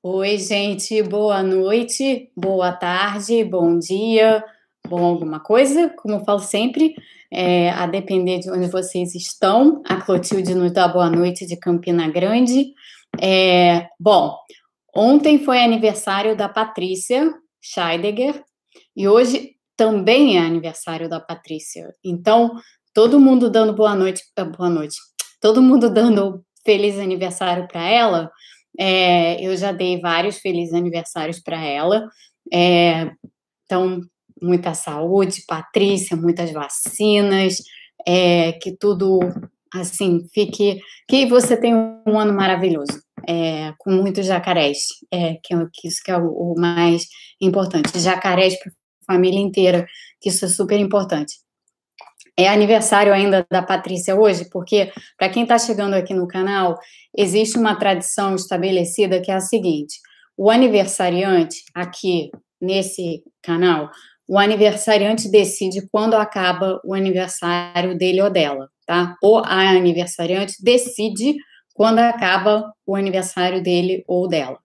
Oi, gente, boa noite, boa tarde, bom dia, bom alguma coisa, como eu falo sempre, é, a depender de onde vocês estão. A Clotilde nos dá boa noite de Campina Grande. É, bom, ontem foi aniversário da Patrícia Scheidegger e hoje também é aniversário da Patrícia. Então, todo mundo dando boa noite, ah, boa noite, todo mundo dando feliz aniversário para ela. É, eu já dei vários felizes aniversários para ela. É, então, muita saúde, Patrícia, muitas vacinas, é, que tudo assim fique. Que você tenha um ano maravilhoso, é, com muitos jacarés, é, que, é que isso que é o, o mais importante. Jacarés para a família inteira, que isso é super importante. É aniversário ainda da Patrícia hoje, porque, para quem está chegando aqui no canal, existe uma tradição estabelecida que é a seguinte: o aniversariante, aqui nesse canal, o aniversariante decide quando acaba o aniversário dele ou dela, tá? Ou a aniversariante decide quando acaba o aniversário dele ou dela.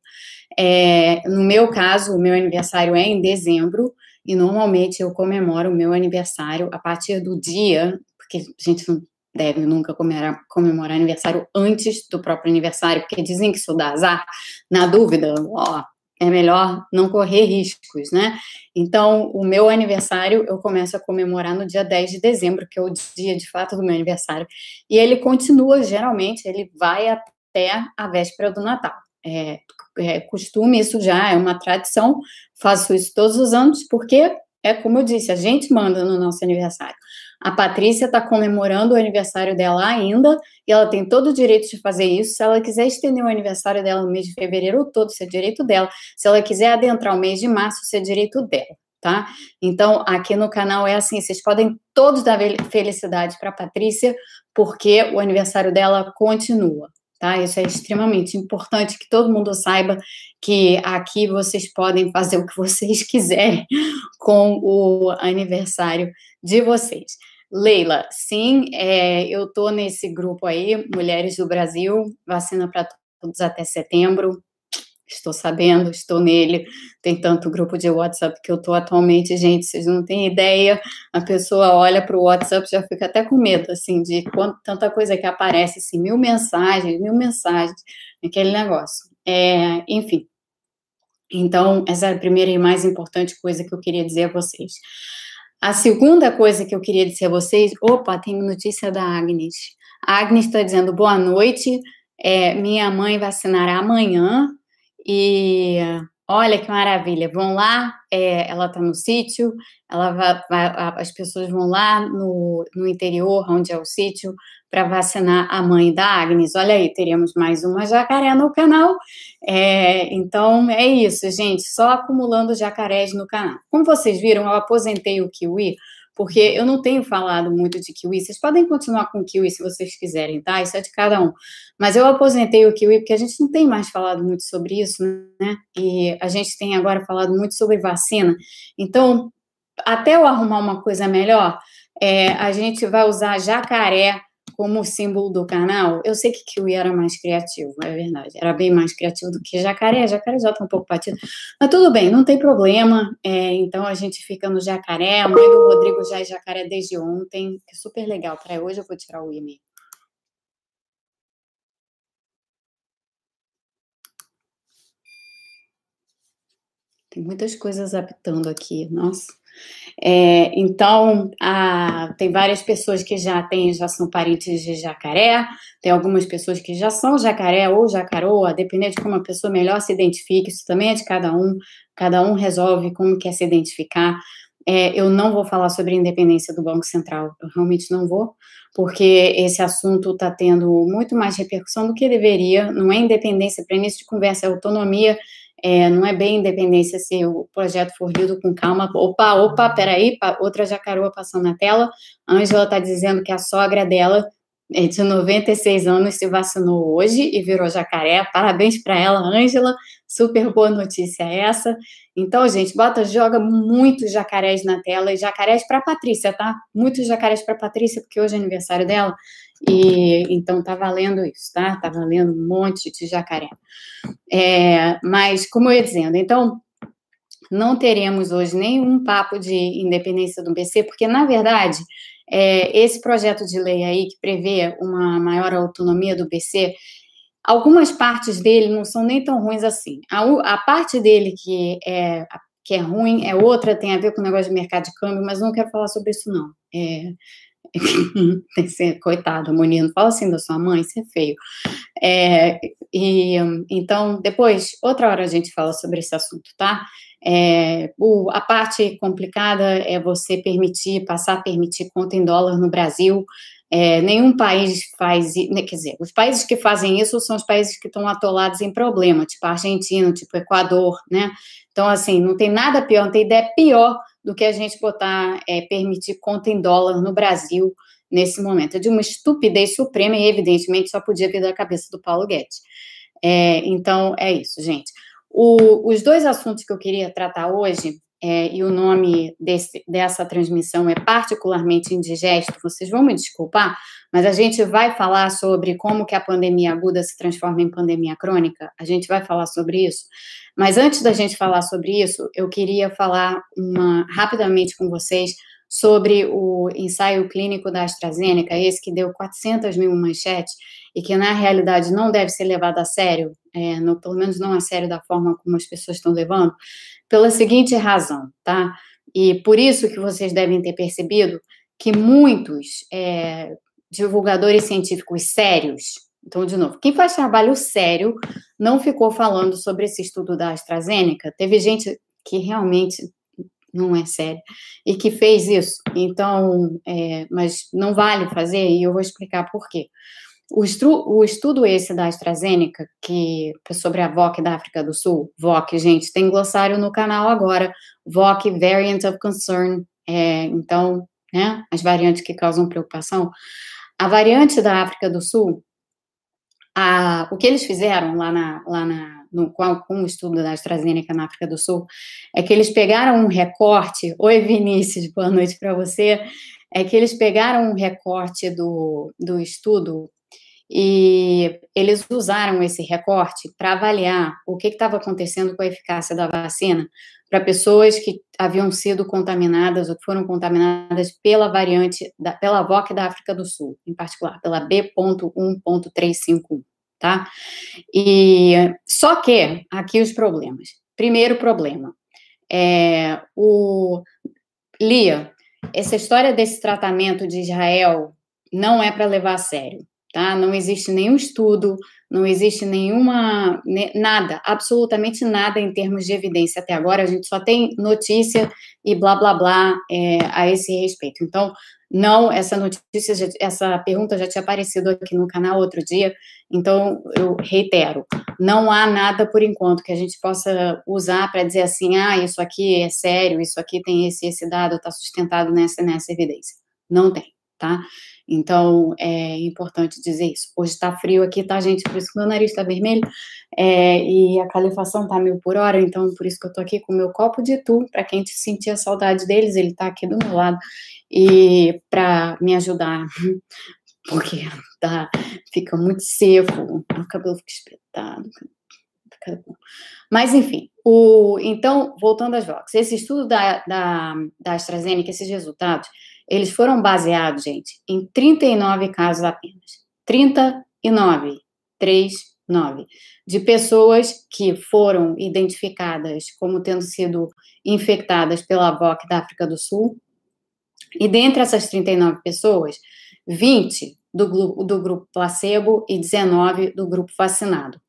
É, no meu caso, o meu aniversário é em dezembro, e normalmente eu comemoro o meu aniversário a partir do dia, porque a gente não deve nunca comemorar, comemorar aniversário antes do próprio aniversário, porque dizem que isso dá azar. Na dúvida, ó, é melhor não correr riscos, né? Então, o meu aniversário eu começo a comemorar no dia 10 de dezembro, que é o dia de fato do meu aniversário. E ele continua, geralmente, ele vai até a véspera do Natal é, é costume, isso já é uma tradição, faço isso todos os anos, porque é como eu disse, a gente manda no nosso aniversário. A Patrícia está comemorando o aniversário dela ainda, e ela tem todo o direito de fazer isso. Se ela quiser estender o aniversário dela no mês de fevereiro todo, isso é direito dela. Se ela quiser adentrar o mês de março, isso é direito dela, tá? Então, aqui no canal é assim: vocês podem todos dar felicidade para a Patrícia, porque o aniversário dela continua, tá? Isso é extremamente importante que todo mundo saiba que aqui vocês podem fazer o que vocês quiserem com o aniversário de vocês. Leila, sim, é, eu estou nesse grupo aí, Mulheres do Brasil, vacina para todos até setembro. Estou sabendo, estou nele. Tem tanto grupo de WhatsApp que eu estou atualmente, gente, vocês não têm ideia. A pessoa olha para o WhatsApp já fica até com medo, assim, de quanto, tanta coisa que aparece, assim, mil mensagens, mil mensagens, aquele negócio. É, enfim. Então, essa é a primeira e mais importante coisa que eu queria dizer a vocês. A segunda coisa que eu queria dizer a vocês, opa, tem notícia da Agnes. A Agnes está dizendo boa noite. É, minha mãe vacinará amanhã e olha que maravilha, vão lá, é, ela está no sítio, ela vai, vai, as pessoas vão lá no, no interior, onde é o sítio, para vacinar a mãe da Agnes. Olha aí, teríamos mais uma jacaré no canal. É, então é isso, gente, só acumulando jacarés no canal. Como vocês viram, eu aposentei o Kiwi porque eu não tenho falado muito de kiwi. Vocês podem continuar com kiwi se vocês quiserem, tá? Isso é de cada um. Mas eu aposentei o kiwi porque a gente não tem mais falado muito sobre isso, né? E a gente tem agora falado muito sobre vacina. Então, até eu arrumar uma coisa melhor, é, a gente vai usar jacaré como símbolo do canal, eu sei que Kiwi era mais criativo, é verdade. Era bem mais criativo do que Jacaré. Jacaré já tá um pouco batido. Mas tudo bem, não tem problema. É, então a gente fica no Jacaré. A mãe do Rodrigo já é Jacaré desde ontem, que é super legal. Para hoje eu vou tirar o e-mail. Tem muitas coisas apitando aqui, nossa. É, então, a, tem várias pessoas que já têm, já são parentes de jacaré, tem algumas pessoas que já são jacaré ou jacaroa, dependendo de como a pessoa melhor se identifique, isso também é de cada um, cada um resolve como quer se identificar. É, eu não vou falar sobre a independência do Banco Central, eu realmente não vou, porque esse assunto está tendo muito mais repercussão do que deveria, não é independência, para início de conversa, é autonomia é, não é bem independência se o projeto for lido com calma. Opa, opa, peraí, outra jacaroa passando na tela. A Ângela está dizendo que a sogra dela, é de 96 anos, se vacinou hoje e virou jacaré. Parabéns para ela, Ângela. Super boa notícia essa. Então, gente, bota, joga muitos jacarés na tela e jacarés para Patrícia, tá? Muitos jacarés para Patrícia, porque hoje é aniversário dela. E então tá valendo isso, tá? Tá valendo um monte de jacaré. É, mas, como eu ia dizendo, então não teremos hoje nenhum papo de independência do BC, porque, na verdade, é, esse projeto de lei aí que prevê uma maior autonomia do BC, algumas partes dele não são nem tão ruins assim. A, a parte dele que é, que é ruim é outra, tem a ver com o negócio de mercado de câmbio, mas não quero falar sobre isso, não. É, coitado, Moni, não fala assim da sua mãe, isso é feio. É, e, então, depois, outra hora a gente fala sobre esse assunto, tá? É, o, a parte complicada é você permitir, passar a permitir conta em dólar no Brasil. É, nenhum país faz, né, quer dizer, os países que fazem isso são os países que estão atolados em problema, tipo Argentina, tipo Equador, né? Então, assim, não tem nada pior, não tem ideia pior do que a gente botar, é, permitir conta em dólar no Brasil nesse momento. É de uma estupidez suprema e, evidentemente, só podia vir da cabeça do Paulo Guedes. É, então, é isso, gente. O, os dois assuntos que eu queria tratar hoje, é, e o nome desse, dessa transmissão é particularmente indigesto, vocês vão me desculpar, mas a gente vai falar sobre como que a pandemia aguda se transforma em pandemia crônica, a gente vai falar sobre isso. Mas antes da gente falar sobre isso, eu queria falar uma, rapidamente com vocês sobre o ensaio clínico da AstraZeneca, esse que deu 400 mil manchetes e que na realidade não deve ser levado a sério, é, no, pelo menos não a sério da forma como as pessoas estão levando, pela seguinte razão, tá? E por isso que vocês devem ter percebido que muitos é, divulgadores científicos sérios, então, de novo, quem faz trabalho sério não ficou falando sobre esse estudo da AstraZeneca. Teve gente que realmente não é sério e que fez isso. Então, é, mas não vale fazer e eu vou explicar por quê. O, estru, o estudo esse da AstraZeneca, que é sobre a VOC da África do Sul, VOC, gente, tem glossário no canal agora, VOC, Variant of Concern, é, então, né, as variantes que causam preocupação. A variante da África do Sul, a, o que eles fizeram lá, na, lá na, no, com, com o estudo da AstraZeneca na África do Sul, é que eles pegaram um recorte. Oi, Vinícius, boa noite para você. É que eles pegaram um recorte do, do estudo e eles usaram esse recorte para avaliar o que estava acontecendo com a eficácia da vacina para pessoas que haviam sido contaminadas ou que foram contaminadas pela variante, da, pela VOC da África do Sul, em particular, pela B.1.351, tá? E só que aqui os problemas. Primeiro problema é o Lia, essa história desse tratamento de Israel não é para levar a sério tá? Não existe nenhum estudo, não existe nenhuma, nada, absolutamente nada em termos de evidência até agora, a gente só tem notícia e blá, blá, blá é, a esse respeito. Então, não, essa notícia, essa pergunta já tinha aparecido aqui no canal outro dia, então eu reitero, não há nada por enquanto que a gente possa usar para dizer assim, ah, isso aqui é sério, isso aqui tem esse, esse dado, está sustentado nessa, nessa evidência. Não tem, tá? Então, é importante dizer isso. Hoje está frio aqui, tá, gente? Por isso que meu nariz está vermelho. É, e a calefação tá mil por hora, então por isso que eu tô aqui com o meu copo de tu, para quem sentir a saudade deles, ele tá aqui do meu lado. E para me ajudar, porque tá, fica muito seco, o cabelo fica espetado. Mas, enfim, o, então, voltando às Vox, esse estudo da, da, da AstraZeneca, esses resultados, eles foram baseados, gente, em 39 casos apenas. 39, 3, 9, de pessoas que foram identificadas como tendo sido infectadas pela VOC da África do Sul. E dentre essas 39 pessoas, 20 do, do grupo placebo e 19 do grupo vacinado.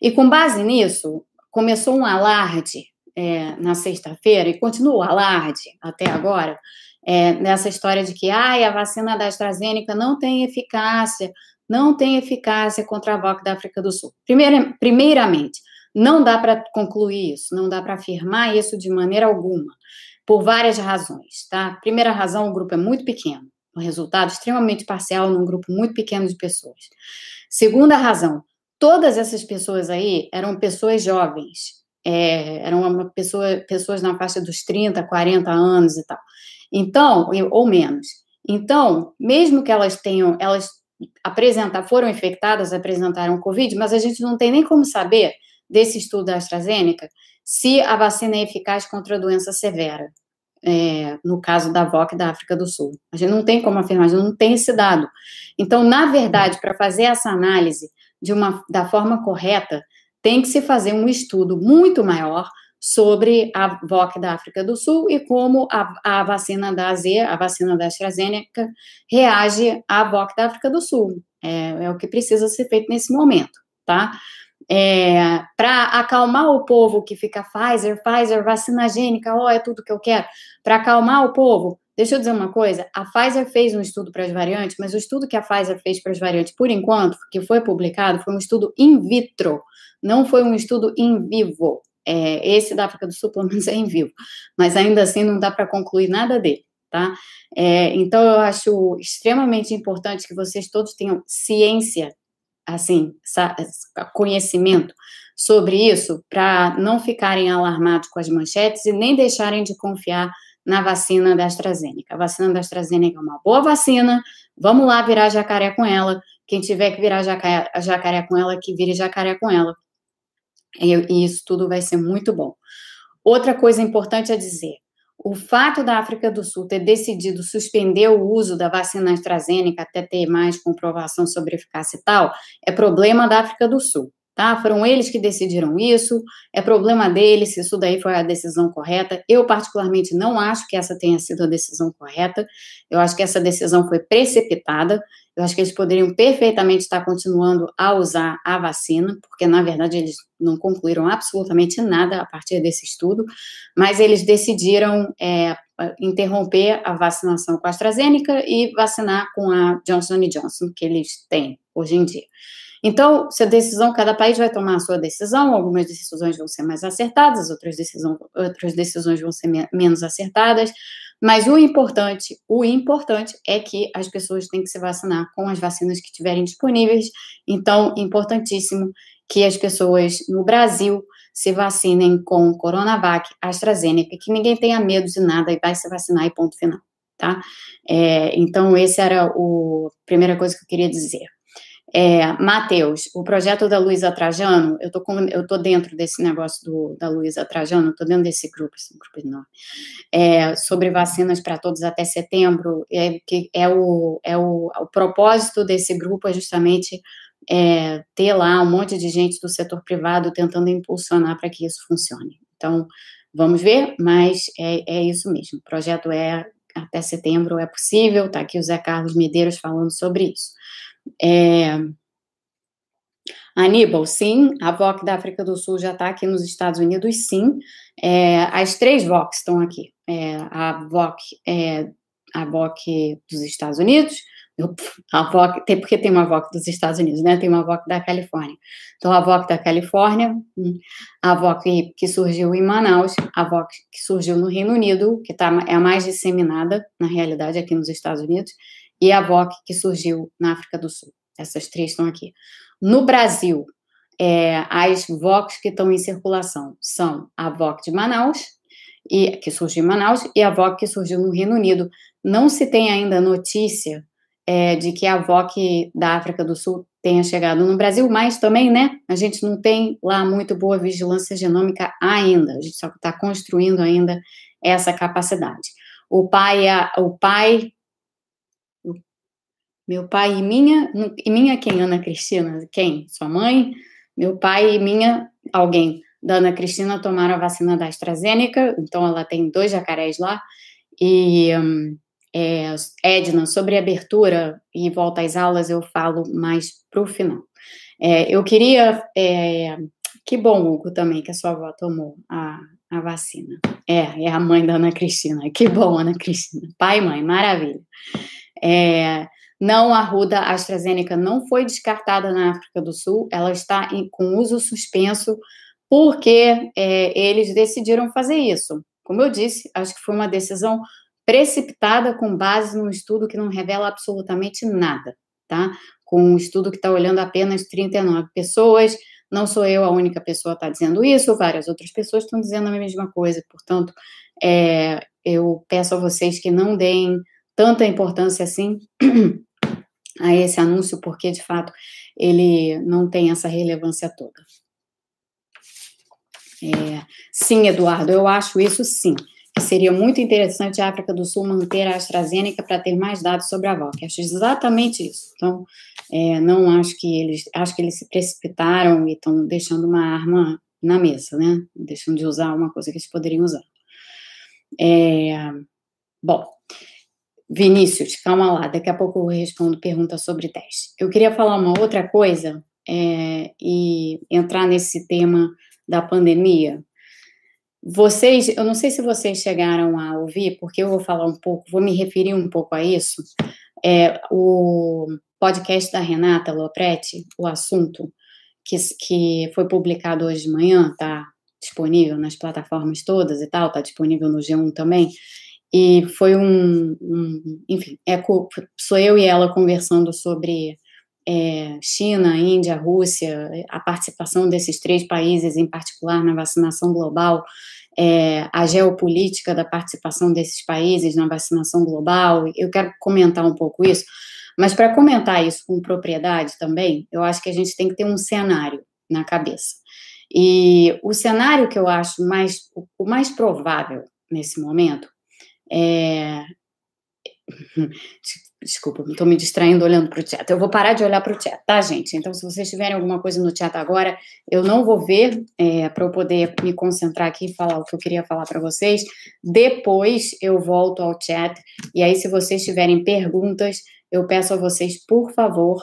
E com base nisso, começou um alarde é, na sexta-feira, e continua o alarde até agora, é, nessa história de que ah, a vacina da AstraZeneca não tem eficácia, não tem eficácia contra a VOC da África do Sul. Primeira, primeiramente, não dá para concluir isso, não dá para afirmar isso de maneira alguma, por várias razões, tá? Primeira razão, o grupo é muito pequeno, um resultado extremamente parcial num grupo muito pequeno de pessoas. Segunda razão, todas essas pessoas aí eram pessoas jovens, é, eram uma pessoa, pessoas na faixa dos 30, 40 anos e tal. Então, ou menos. Então, mesmo que elas tenham, elas apresentar, foram infectadas, apresentaram Covid, mas a gente não tem nem como saber desse estudo da AstraZeneca se a vacina é eficaz contra a doença severa. É, no caso da VOC da África do Sul. A gente não tem como afirmar, a gente não tem esse dado. Então, na verdade, para fazer essa análise de uma, da forma correta, tem que se fazer um estudo muito maior sobre a VOC da África do Sul e como a, a vacina da AZ, a vacina da AstraZeneca, reage à VOC da África do Sul. É, é o que precisa ser feito nesse momento, tá? É, para acalmar o povo que fica Pfizer, Pfizer, vacina gênica, ó, oh, é tudo que eu quero. Para acalmar o povo, deixa eu dizer uma coisa: a Pfizer fez um estudo para as variantes, mas o estudo que a Pfizer fez para as variantes, por enquanto, que foi publicado, foi um estudo in vitro, não foi um estudo in vivo. É, esse da África do Sul, pelo menos, é em vivo, mas ainda assim não dá para concluir nada dele, tá? É, então, eu acho extremamente importante que vocês todos tenham ciência, assim, conhecimento sobre isso, para não ficarem alarmados com as manchetes e nem deixarem de confiar na vacina da AstraZeneca. A vacina da AstraZeneca é uma boa vacina, vamos lá virar jacaré com ela. Quem tiver que virar jacaré, jacaré com ela, que vire jacaré com ela e isso tudo vai ser muito bom. Outra coisa importante a dizer: o fato da África do Sul ter decidido suspender o uso da vacina AstraZeneca até ter mais comprovação sobre eficácia e tal, é problema da África do Sul tá? Foram eles que decidiram isso, é problema deles se isso daí foi a decisão correta. Eu, particularmente, não acho que essa tenha sido a decisão correta, eu acho que essa decisão foi precipitada, eu acho que eles poderiam perfeitamente estar continuando a usar a vacina, porque, na verdade, eles não concluíram absolutamente nada a partir desse estudo, mas eles decidiram é, interromper a vacinação com a AstraZeneca e vacinar com a Johnson Johnson, que eles têm hoje em dia. Então, se a decisão, cada país vai tomar a sua decisão, algumas decisões vão ser mais acertadas, outras, decisão, outras decisões vão ser me menos acertadas, mas o importante, o importante é que as pessoas têm que se vacinar com as vacinas que tiverem disponíveis. Então, importantíssimo que as pessoas no Brasil se vacinem com Coronavac, AstraZeneca, que ninguém tenha medo de nada e vai se vacinar e ponto final, tá? É, então, esse era a primeira coisa que eu queria dizer. É, Matheus, o projeto da Luísa Trajano, eu tô, com, eu tô dentro desse negócio do, da Luísa Trajano, tô dentro desse grupo, esse grupo enorme, é, sobre vacinas para todos até setembro, é, que é o, é o, o propósito desse grupo é justamente é, ter lá um monte de gente do setor privado tentando impulsionar para que isso funcione. Então, vamos ver, mas é, é isso mesmo, o projeto é até setembro, é possível, tá aqui o Zé Carlos Medeiros falando sobre isso. É... Aníbal, sim, a VOC da África do Sul já está aqui nos Estados Unidos, sim. É, as três VOCs estão aqui. É, a VOC é a VOC dos Estados Unidos, a VOC, tem, porque tem uma VOC dos Estados Unidos, né? Tem uma VOC da Califórnia. Então, a VOC da Califórnia, hum, a VOC que surgiu em Manaus, a VOC que surgiu no Reino Unido, que tá, é a mais disseminada, na realidade, aqui nos Estados Unidos, e a VOC, que surgiu na África do Sul. Essas três estão aqui. No Brasil, é, as VOCs que estão em circulação são a VOC de Manaus, e, que surgiu em Manaus, e a VOC que surgiu no Reino Unido. Não se tem ainda notícia é, de que a VOC da África do Sul tenha chegado no Brasil, mas também, né, a gente não tem lá muito boa vigilância genômica ainda, a gente só está construindo ainda essa capacidade. O pai, a, o pai meu pai e minha, e minha quem? Ana Cristina? Quem? Sua mãe? Meu pai e minha, alguém da Ana Cristina tomaram a vacina da AstraZeneca, então ela tem dois jacarés lá. E um, é, Edna, sobre abertura e volta às aulas, eu falo mais para o final. É, eu queria. É, que bom, Hugo, também, que a sua avó tomou a, a vacina. É, é a mãe da Ana Cristina. Que bom, Ana Cristina. Pai e mãe, maravilha. É, não, a Ruda AstraZeneca não foi descartada na África do Sul, ela está em, com uso suspenso porque é, eles decidiram fazer isso. Como eu disse, acho que foi uma decisão precipitada com base num estudo que não revela absolutamente nada, tá? Com um estudo que está olhando apenas 39 pessoas, não sou eu a única pessoa que está dizendo isso, várias outras pessoas estão dizendo a mesma coisa, portanto, é, eu peço a vocês que não deem tanta importância assim a esse anúncio, porque de fato ele não tem essa relevância toda. É, sim, Eduardo, eu acho isso sim. Que seria muito interessante a África do Sul manter a AstraZeneca para ter mais dados sobre a VOC. Acho exatamente isso. Então, é, não acho que eles. Acho que eles se precipitaram e estão deixando uma arma na mesa, né? Deixando de usar uma coisa que eles poderiam usar. É, bom, Vinícius, calma lá, daqui a pouco eu respondo perguntas sobre teste. Eu queria falar uma outra coisa é, e entrar nesse tema da pandemia. Vocês, eu não sei se vocês chegaram a ouvir, porque eu vou falar um pouco, vou me referir um pouco a isso. É, o podcast da Renata Lopretti, o assunto, que, que foi publicado hoje de manhã, tá disponível nas plataformas todas e tal, tá disponível no G1 também. E foi um, um enfim, é, sou eu e ela conversando sobre é, China, Índia, Rússia, a participação desses três países em particular na vacinação global, é, a geopolítica da participação desses países na vacinação global. Eu quero comentar um pouco isso, mas para comentar isso com propriedade também, eu acho que a gente tem que ter um cenário na cabeça. E o cenário que eu acho mais o mais provável nesse momento é Desculpa, estou me distraindo olhando para o chat. Eu vou parar de olhar para o chat, tá, gente? Então, se vocês tiverem alguma coisa no chat agora, eu não vou ver é, para eu poder me concentrar aqui e falar o que eu queria falar para vocês. Depois eu volto ao chat. E aí, se vocês tiverem perguntas, eu peço a vocês, por favor,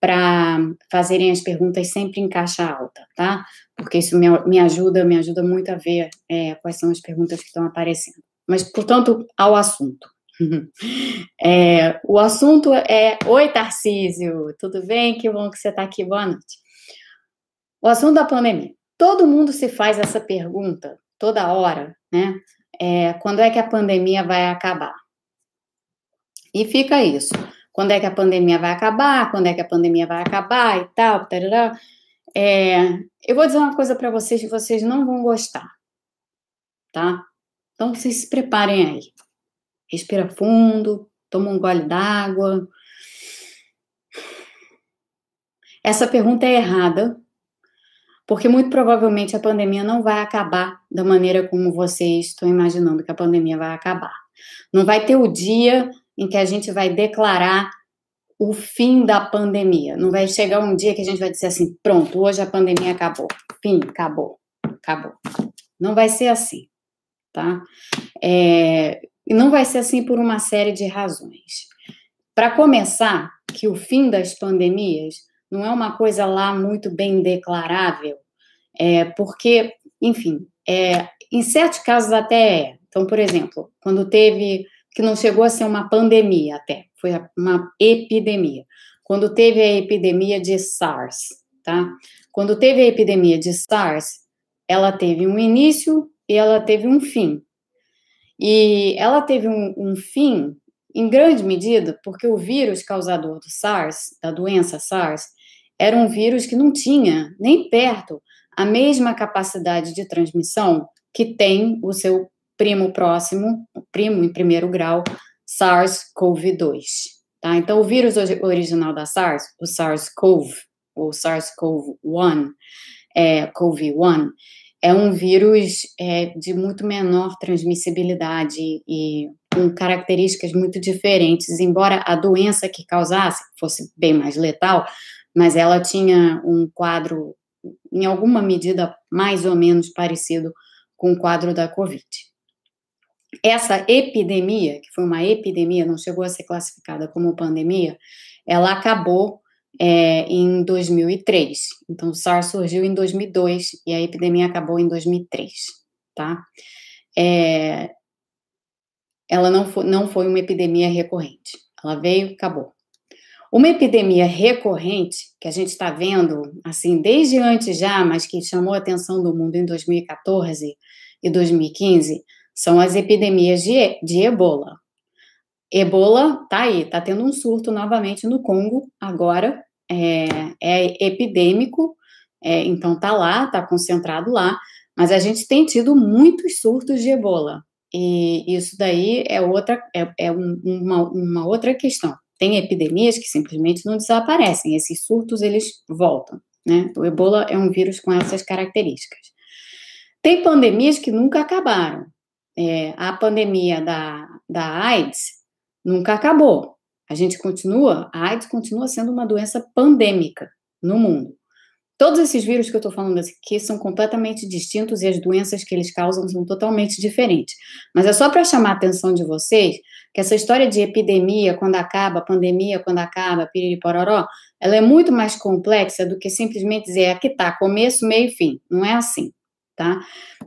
para fazerem as perguntas sempre em caixa alta, tá? Porque isso me, me ajuda, me ajuda muito a ver é, quais são as perguntas que estão aparecendo. Mas, portanto, ao assunto. É, o assunto é: Oi, Tarcísio, tudo bem? Que bom que você está aqui, boa noite. O assunto da pandemia. Todo mundo se faz essa pergunta toda hora, né? É, quando é que a pandemia vai acabar? E fica isso. Quando é que a pandemia vai acabar? Quando é que a pandemia vai acabar e tal? Tarará. É, eu vou dizer uma coisa para vocês que vocês não vão gostar, tá? Então vocês se preparem aí. Respira fundo, toma um gole d'água. Essa pergunta é errada, porque muito provavelmente a pandemia não vai acabar da maneira como vocês estão imaginando que a pandemia vai acabar. Não vai ter o dia em que a gente vai declarar o fim da pandemia. Não vai chegar um dia que a gente vai dizer assim: pronto, hoje a pandemia acabou. Fim, acabou, acabou. Não vai ser assim, tá? É, não vai ser assim por uma série de razões. Para começar, que o fim das pandemias não é uma coisa lá muito bem declarável, é, porque, enfim, é, em certos casos até é. Então, por exemplo, quando teve, que não chegou a ser uma pandemia até, foi uma epidemia. Quando teve a epidemia de SARS, tá? Quando teve a epidemia de SARS, ela teve um início e ela teve um fim. E ela teve um, um fim, em grande medida, porque o vírus causador do SARS, da doença SARS, era um vírus que não tinha nem perto a mesma capacidade de transmissão que tem o seu primo próximo, primo em primeiro grau, SARS-CoV-2. Tá? Então, o vírus original da SARS, o SARS-CoV, ou SARS-CoV-1, é, CoV-1, é um vírus é, de muito menor transmissibilidade e com características muito diferentes, embora a doença que causasse fosse bem mais letal, mas ela tinha um quadro, em alguma medida, mais ou menos parecido com o quadro da Covid. Essa epidemia, que foi uma epidemia, não chegou a ser classificada como pandemia, ela acabou é, em 2003. Então, o SARS surgiu em 2002 e a epidemia acabou em 2003, tá? É, ela não foi, não foi uma epidemia recorrente. Ela veio, acabou. Uma epidemia recorrente, que a gente está vendo, assim, desde antes já, mas que chamou a atenção do mundo em 2014 e 2015, são as epidemias de, de ebola. Ebola tá aí, tá tendo um surto novamente no Congo agora, é, é epidêmico, é, então tá lá, tá concentrado lá, mas a gente tem tido muitos surtos de ebola, e isso daí é outra, é, é uma, uma outra questão, Tem epidemias que simplesmente não desaparecem, esses surtos eles voltam, né? O ebola é um vírus com essas características. Tem pandemias que nunca acabaram. É, a pandemia da, da AIDS nunca acabou. A gente continua, a AIDS continua sendo uma doença pandêmica no mundo. Todos esses vírus que eu estou falando aqui são completamente distintos e as doenças que eles causam são totalmente diferentes. Mas é só para chamar a atenção de vocês que essa história de epidemia quando acaba, pandemia quando acaba, piriripororó, ela é muito mais complexa do que simplesmente dizer aqui tá, começo, meio e fim. Não é assim, tá?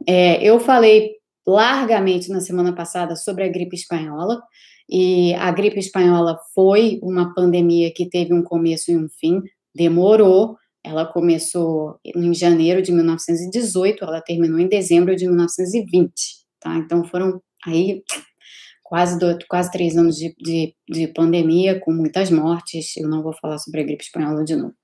É, eu falei largamente na semana passada sobre a gripe espanhola, e a gripe espanhola foi uma pandemia que teve um começo e um fim, demorou, ela começou em janeiro de 1918, ela terminou em dezembro de 1920, tá? Então foram aí quase, dois, quase três anos de, de, de, pandemia, com muitas mortes. Eu não vou falar sobre a gripe espanhola de novo.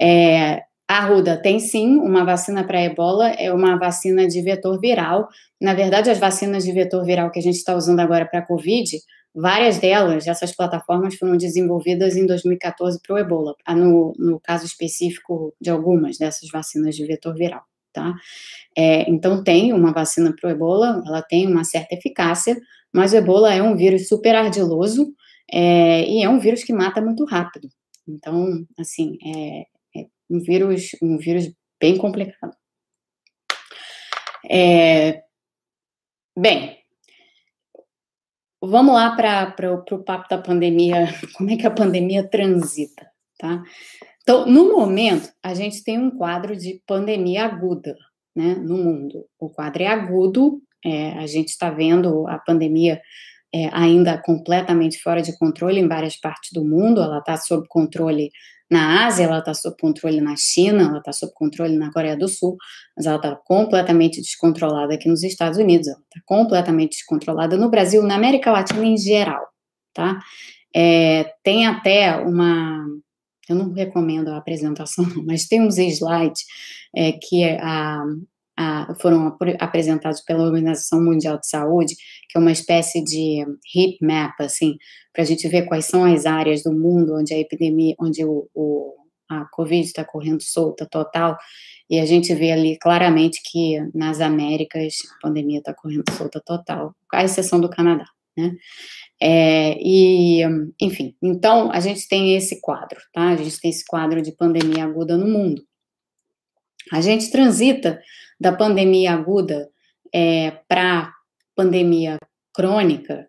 É, a Ruda tem sim uma vacina para ebola, é uma vacina de vetor viral. Na verdade, as vacinas de vetor viral que a gente está usando agora para a Covid Várias delas, essas plataformas foram desenvolvidas em 2014 para o ebola, ah, no, no caso específico de algumas dessas vacinas de vetor viral, tá? É, então, tem uma vacina para o ebola, ela tem uma certa eficácia, mas o ebola é um vírus super ardiloso é, e é um vírus que mata muito rápido. Então, assim, é um vírus, um vírus bem complicado. É, bem, Vamos lá para o papo da pandemia, como é que a pandemia transita, tá? Então, no momento, a gente tem um quadro de pandemia aguda, né, no mundo. O quadro é agudo, é, a gente está vendo a pandemia é, ainda completamente fora de controle em várias partes do mundo, ela está sob controle na Ásia, ela está sob controle na China, ela está sob controle na Coreia do Sul, mas ela está completamente descontrolada aqui nos Estados Unidos, ela está completamente descontrolada no Brasil, na América Latina em geral, tá? É, tem até uma, eu não recomendo a apresentação, mas tem uns slides é, que a, a, foram apresentados pela Organização Mundial de Saúde, que é uma espécie de heat map, assim, para a gente ver quais são as áreas do mundo onde a epidemia, onde o, o a Covid está correndo solta total, e a gente vê ali claramente que nas Américas a pandemia está correndo solta total, a exceção do Canadá, né? É, e, enfim, então a gente tem esse quadro, tá? A gente tem esse quadro de pandemia aguda no mundo. A gente transita da pandemia aguda é, para pandemia crônica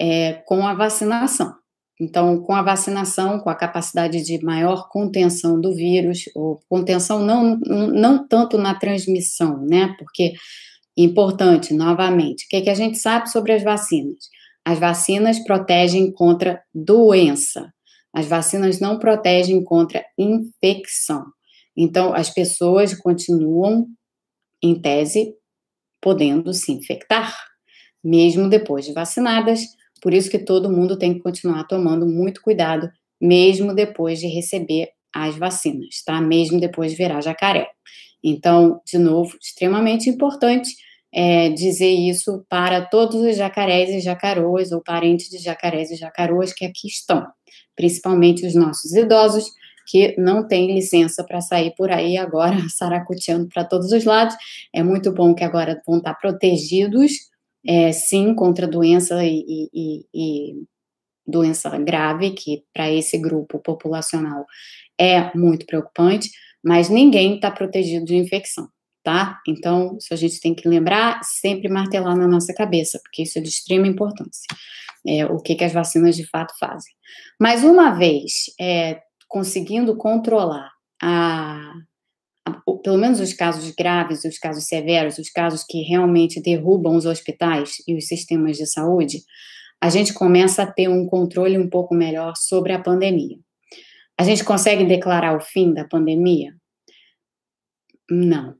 é, com a vacinação. Então, com a vacinação, com a capacidade de maior contenção do vírus, ou contenção não, não tanto na transmissão, né? Porque, importante, novamente, o que, é que a gente sabe sobre as vacinas? As vacinas protegem contra doença, as vacinas não protegem contra infecção. Então, as pessoas continuam, em tese, podendo se infectar, mesmo depois de vacinadas, por isso que todo mundo tem que continuar tomando muito cuidado, mesmo depois de receber as vacinas, tá? Mesmo depois de virar jacaré. Então, de novo, extremamente importante é, dizer isso para todos os jacarés e jacaroas, ou parentes de jacarés e jacaroas que aqui estão, principalmente os nossos idosos, que não têm licença para sair por aí agora, saracoteando para todos os lados. É muito bom que agora vão estar protegidos é, sim contra doença e, e, e doença grave, que para esse grupo populacional é muito preocupante, mas ninguém está protegido de infecção, tá? Então, isso a gente tem que lembrar, sempre martelar na nossa cabeça, porque isso é de extrema importância, é, o que, que as vacinas de fato fazem. Mas uma vez é, conseguindo controlar a, pelo menos os casos graves, os casos severos, os casos que realmente derrubam os hospitais e os sistemas de saúde, a gente começa a ter um controle um pouco melhor sobre a pandemia. A gente consegue declarar o fim da pandemia? Não.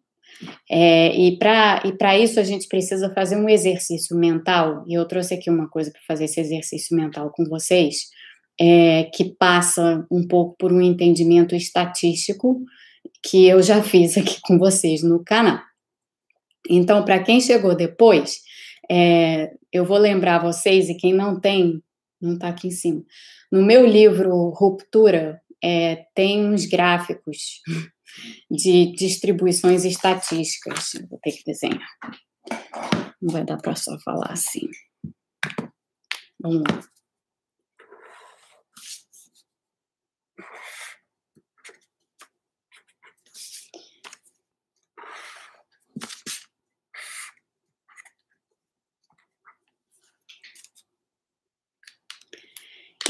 É, e para isso a gente precisa fazer um exercício mental, e eu trouxe aqui uma coisa para fazer esse exercício mental com vocês, é, que passa um pouco por um entendimento estatístico que eu já fiz aqui com vocês no canal. Então, para quem chegou depois, é, eu vou lembrar vocês, e quem não tem não está aqui em cima. No meu livro Ruptura, é, tem uns gráficos de distribuições estatísticas. Vou ter que desenhar. Não vai dar para só falar assim. Vamos lá.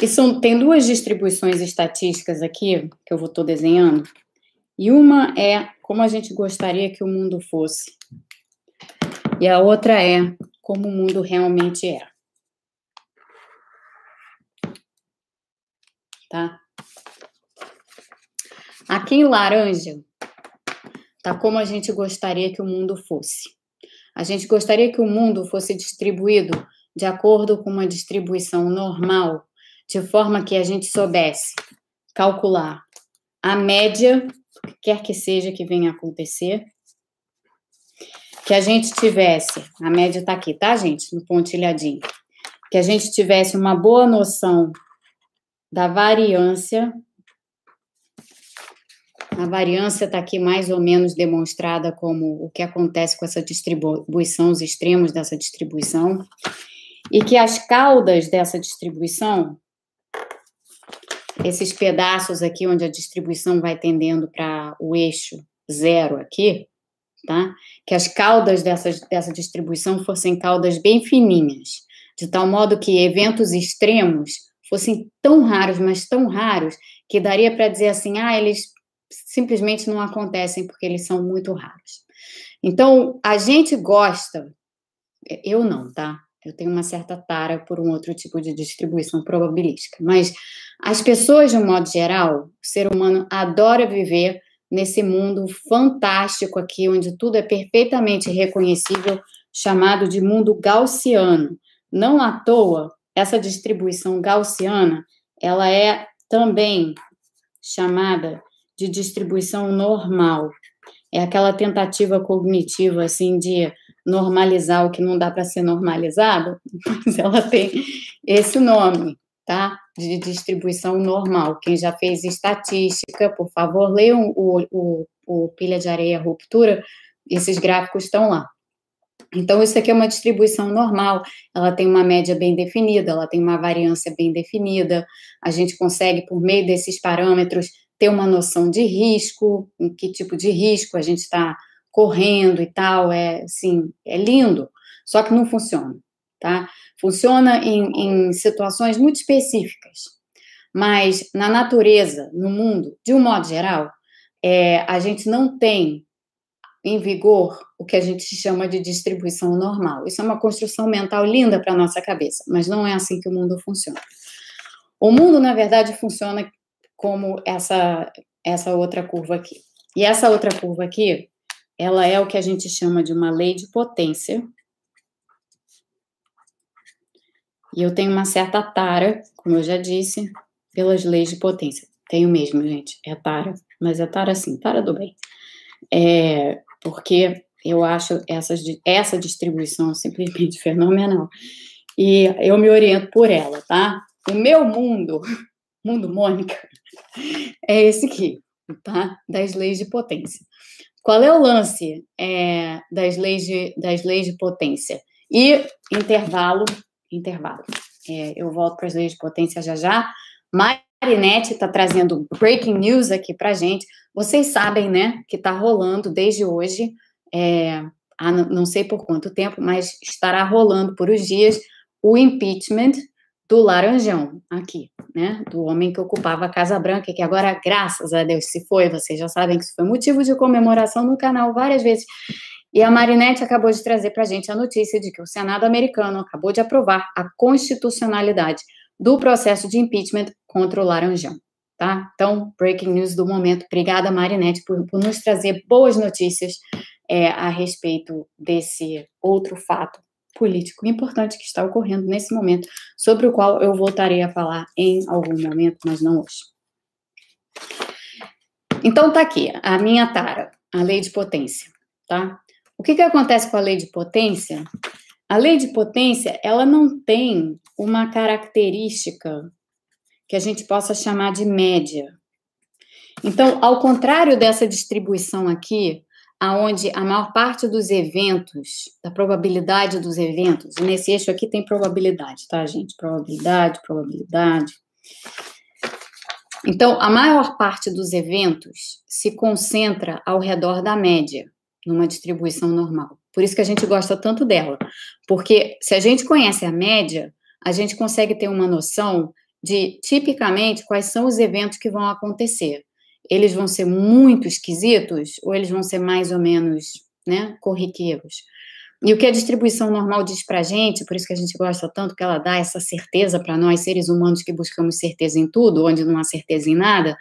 São, tem duas distribuições estatísticas aqui que eu estou desenhando. E uma é como a gente gostaria que o mundo fosse. E a outra é como o mundo realmente é. Tá? Aqui em laranja tá como a gente gostaria que o mundo fosse. A gente gostaria que o mundo fosse distribuído de acordo com uma distribuição normal de forma que a gente soubesse calcular a média, quer que seja que venha a acontecer, que a gente tivesse, a média está aqui, tá, gente, no pontilhadinho, que a gente tivesse uma boa noção da variância. A variância está aqui mais ou menos demonstrada como o que acontece com essa distribuição, os extremos dessa distribuição, e que as caudas dessa distribuição esses pedaços aqui onde a distribuição vai tendendo para o eixo zero aqui, tá? Que as caudas dessa, dessa distribuição fossem caudas bem fininhas, de tal modo que eventos extremos fossem tão raros, mas tão raros, que daria para dizer assim, ah, eles simplesmente não acontecem porque eles são muito raros. Então, a gente gosta, eu não, tá? Eu tenho uma certa tara por um outro tipo de distribuição probabilística. Mas as pessoas, de um modo geral, o ser humano adora viver nesse mundo fantástico aqui, onde tudo é perfeitamente reconhecível, chamado de mundo gaussiano. Não à toa, essa distribuição gaussiana, ela é também chamada de distribuição normal. É aquela tentativa cognitiva, assim, de normalizar o que não dá para ser normalizado, mas ela tem esse nome, tá? De distribuição normal. Quem já fez estatística, por favor, leiam o, o, o Pilha de Areia Ruptura, esses gráficos estão lá. Então, isso aqui é uma distribuição normal, ela tem uma média bem definida, ela tem uma variância bem definida, a gente consegue, por meio desses parâmetros, ter uma noção de risco, em que tipo de risco a gente está correndo e tal, é assim, é lindo, só que não funciona, tá? Funciona em, em situações muito específicas, mas na natureza, no mundo, de um modo geral, é, a gente não tem em vigor o que a gente chama de distribuição normal. Isso é uma construção mental linda para nossa cabeça, mas não é assim que o mundo funciona. O mundo, na verdade, funciona como essa, essa outra curva aqui. E essa outra curva aqui ela é o que a gente chama de uma lei de potência. E eu tenho uma certa tara, como eu já disse, pelas leis de potência. Tenho mesmo, gente, é tara, mas é tara assim, tara do bem. É, porque eu acho essa, essa distribuição simplesmente fenomenal. E eu me oriento por ela, tá? O meu mundo, mundo Mônica, é esse aqui, tá? Das leis de potência. Qual é o lance é, das, leis de, das leis de potência? E intervalo, intervalo. É, eu volto para as leis de potência já já. Marinette está trazendo breaking news aqui para gente. Vocês sabem, né, que está rolando desde hoje, é, não sei por quanto tempo, mas estará rolando por os dias o impeachment do Laranjão, aqui, né? Do homem que ocupava a Casa Branca, que agora, graças a Deus, se foi. Vocês já sabem que isso foi motivo de comemoração no canal várias vezes. E a Marinette acabou de trazer para a gente a notícia de que o Senado americano acabou de aprovar a constitucionalidade do processo de impeachment contra o Laranjão, tá? Então, breaking news do momento. Obrigada, Marinette, por, por nos trazer boas notícias é, a respeito desse outro fato político importante que está ocorrendo nesse momento, sobre o qual eu voltarei a falar em algum momento, mas não hoje. Então tá aqui a minha tara, a lei de potência, tá? O que que acontece com a lei de potência? A lei de potência, ela não tem uma característica que a gente possa chamar de média. Então, ao contrário dessa distribuição aqui, aonde a maior parte dos eventos, da probabilidade dos eventos, nesse eixo aqui tem probabilidade, tá, gente? Probabilidade, probabilidade. Então, a maior parte dos eventos se concentra ao redor da média, numa distribuição normal. Por isso que a gente gosta tanto dela, porque se a gente conhece a média, a gente consegue ter uma noção de tipicamente quais são os eventos que vão acontecer eles vão ser muito esquisitos ou eles vão ser mais ou menos, né, corriqueiros. E o que a distribuição normal diz para a gente, por isso que a gente gosta tanto que ela dá essa certeza para nós, seres humanos que buscamos certeza em tudo, onde não há certeza em nada,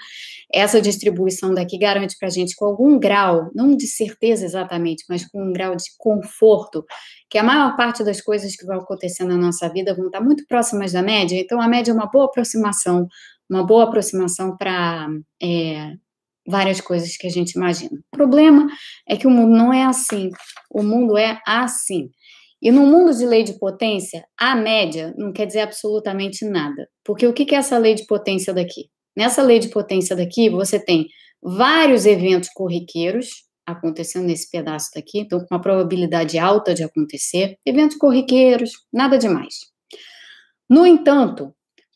essa distribuição daqui garante para a gente com algum grau, não de certeza exatamente, mas com um grau de conforto, que a maior parte das coisas que vão acontecer na nossa vida vão estar muito próximas da média, então a média é uma boa aproximação uma boa aproximação para é, várias coisas que a gente imagina. O problema é que o mundo não é assim. O mundo é assim. E no mundo de lei de potência, a média não quer dizer absolutamente nada. Porque o que é essa lei de potência daqui? Nessa lei de potência daqui, você tem vários eventos corriqueiros acontecendo nesse pedaço daqui, então com uma probabilidade alta de acontecer, eventos corriqueiros, nada demais. No entanto,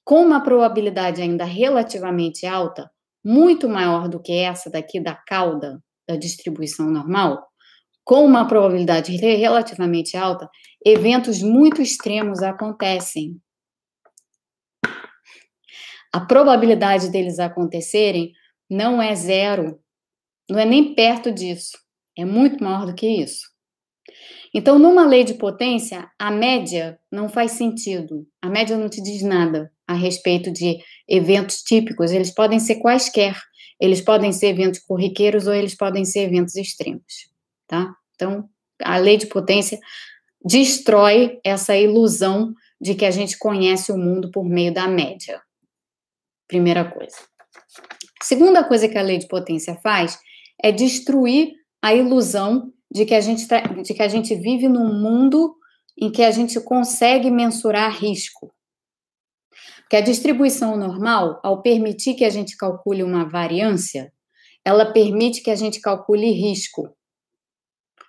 com uma probabilidade ainda relativamente alta, muito maior do que essa daqui da cauda da distribuição normal, com uma probabilidade relativamente alta, eventos muito extremos acontecem. A probabilidade deles acontecerem não é zero, não é nem perto disso, é muito maior do que isso. Então, numa lei de potência, a média não faz sentido. A média não te diz nada a respeito de eventos típicos. Eles podem ser quaisquer. Eles podem ser eventos corriqueiros ou eles podem ser eventos extremos, tá? Então, a lei de potência destrói essa ilusão de que a gente conhece o mundo por meio da média. Primeira coisa. Segunda coisa que a lei de potência faz é destruir a ilusão de que a gente, de que a gente vive num mundo em que a gente consegue mensurar risco. Porque a distribuição normal, ao permitir que a gente calcule uma variância, ela permite que a gente calcule risco.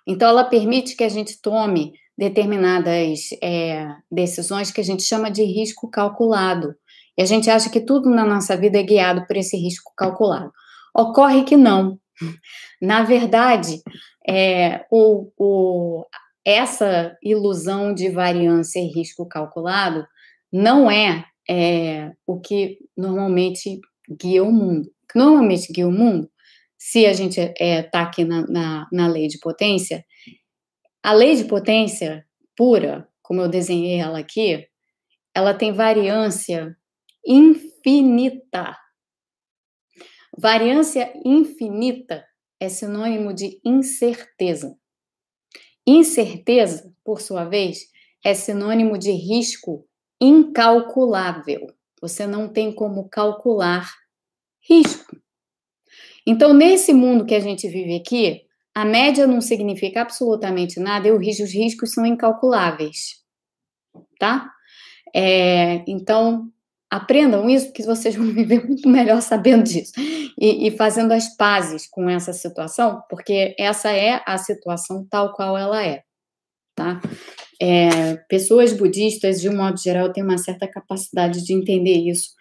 Então, ela permite que a gente tome determinadas é, decisões que a gente chama de risco calculado. E a gente acha que tudo na nossa vida é guiado por esse risco calculado. Ocorre que não. Na verdade, é, o, o, essa ilusão de variância e risco calculado não é, é o que normalmente guia o mundo. Normalmente guia o mundo, se a gente está é, tá aqui na, na, na lei de potência, a lei de potência pura, como eu desenhei ela aqui, ela tem variância infinita. Variância infinita é sinônimo de incerteza. Incerteza, por sua vez, é sinônimo de risco incalculável. Você não tem como calcular risco. Então, nesse mundo que a gente vive aqui, a média não significa absolutamente nada e os riscos são incalculáveis, tá? É, então, Aprendam isso, porque vocês vão viver muito melhor sabendo disso e, e, fazendo as pazes com essa situação, porque essa é a situação tal qual ela é, tá? É, pessoas budistas, de um modo geral, têm uma certa capacidade de entender isso,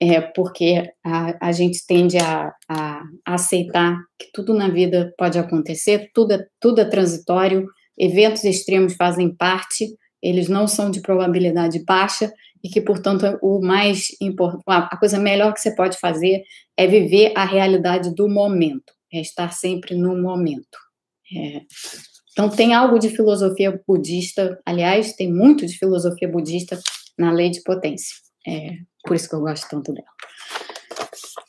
é, porque a, a gente tende a, a, a, aceitar que tudo na vida pode acontecer, tudo, é, tudo é transitório, eventos extremos fazem parte, eles não são de probabilidade baixa, e que, portanto, o mais importante, a coisa melhor que você pode fazer é viver a realidade do momento, é estar sempre no momento. É. Então, tem algo de filosofia budista, aliás, tem muito de filosofia budista na lei de potência. É por isso que eu gosto tanto dela.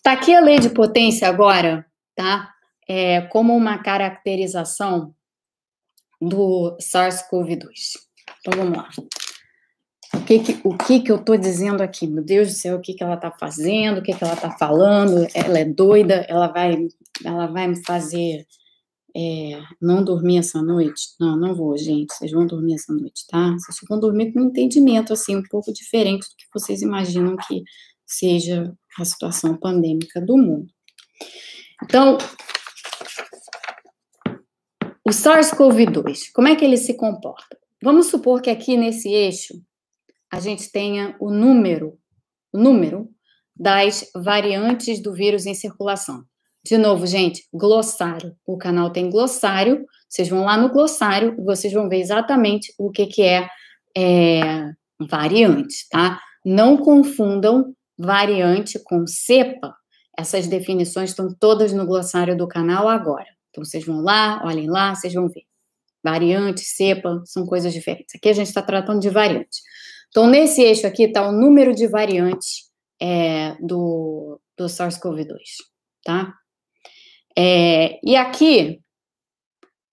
Tá aqui a lei de potência agora, tá? É, como uma caracterização do SARS-CoV-2. Então, vamos lá o que que, o que, que eu estou dizendo aqui? Meu Deus do céu, o que, que ela está fazendo, o que, que ela está falando, ela é doida, ela vai, ela vai me fazer é, não dormir essa noite. Não, não vou, gente. Vocês vão dormir essa noite, tá? Vocês vão dormir com um entendimento, assim, um pouco diferente do que vocês imaginam que seja a situação pandêmica do mundo. Então, o SARS-CoV-2, como é que ele se comporta? Vamos supor que aqui nesse eixo a gente tenha o número, o número das variantes do vírus em circulação. De novo, gente, glossário. O canal tem glossário. Vocês vão lá no glossário e vocês vão ver exatamente o que, que é, é variante, tá? Não confundam variante com cepa. Essas definições estão todas no glossário do canal agora. Então, vocês vão lá, olhem lá, vocês vão ver. Variante, cepa, são coisas diferentes. Aqui a gente está tratando de variante. Então, nesse eixo aqui está o número de variantes é, do, do SARS-CoV-2, tá? É, e aqui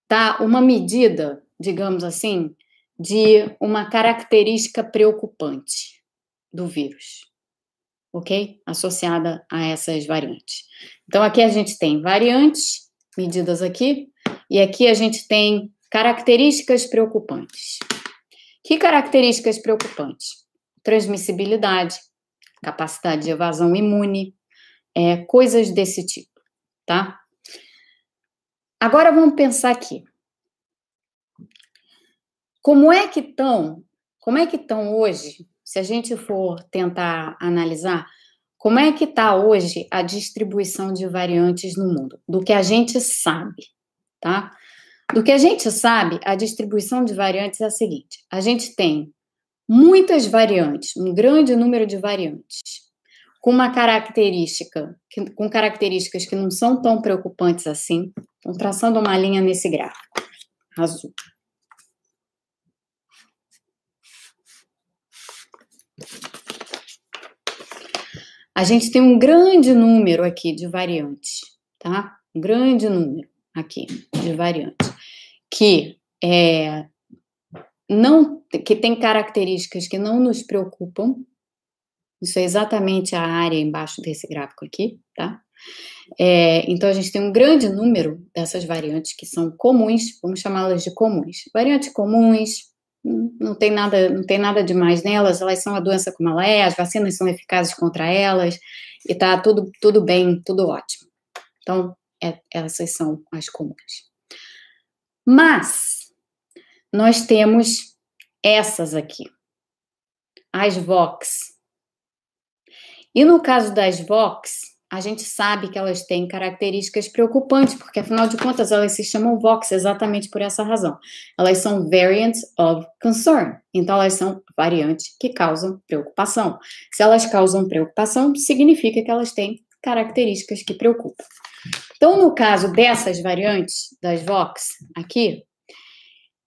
tá uma medida, digamos assim, de uma característica preocupante do vírus, ok? Associada a essas variantes. Então, aqui a gente tem variantes, medidas aqui, e aqui a gente tem características preocupantes. Que características preocupantes? Transmissibilidade, capacidade de evasão imune, é, coisas desse tipo, tá? Agora vamos pensar aqui. Como é que estão, como é que estão hoje, se a gente for tentar analisar, como é que está hoje a distribuição de variantes no mundo? Do que a gente sabe, tá? Do que a gente sabe, a distribuição de variantes é a seguinte: a gente tem muitas variantes, um grande número de variantes, com uma característica, com características que não são tão preocupantes assim. Estou traçando uma linha nesse gráfico, azul. A gente tem um grande número aqui de variantes, tá? Um grande número aqui de variantes que é, não que tem características que não nos preocupam, isso é exatamente a área embaixo desse gráfico aqui, tá? É, então, a gente tem um grande número dessas variantes que são comuns, vamos chamá-las de comuns. Variantes comuns, não tem nada, não tem nada demais nelas, elas são a doença como ela é, as vacinas são eficazes contra elas, e tá tudo, tudo bem, tudo ótimo. Então, é, essas são as comuns. Mas, nós temos essas aqui, as VOX, e no caso das VOX, a gente sabe que elas têm características preocupantes, porque afinal de contas elas se chamam VOX exatamente por essa razão. Elas são variants of concern, então elas são variantes que causam preocupação. Se elas causam preocupação, significa que elas têm características que preocupam. Então, no caso dessas variantes das VOX aqui,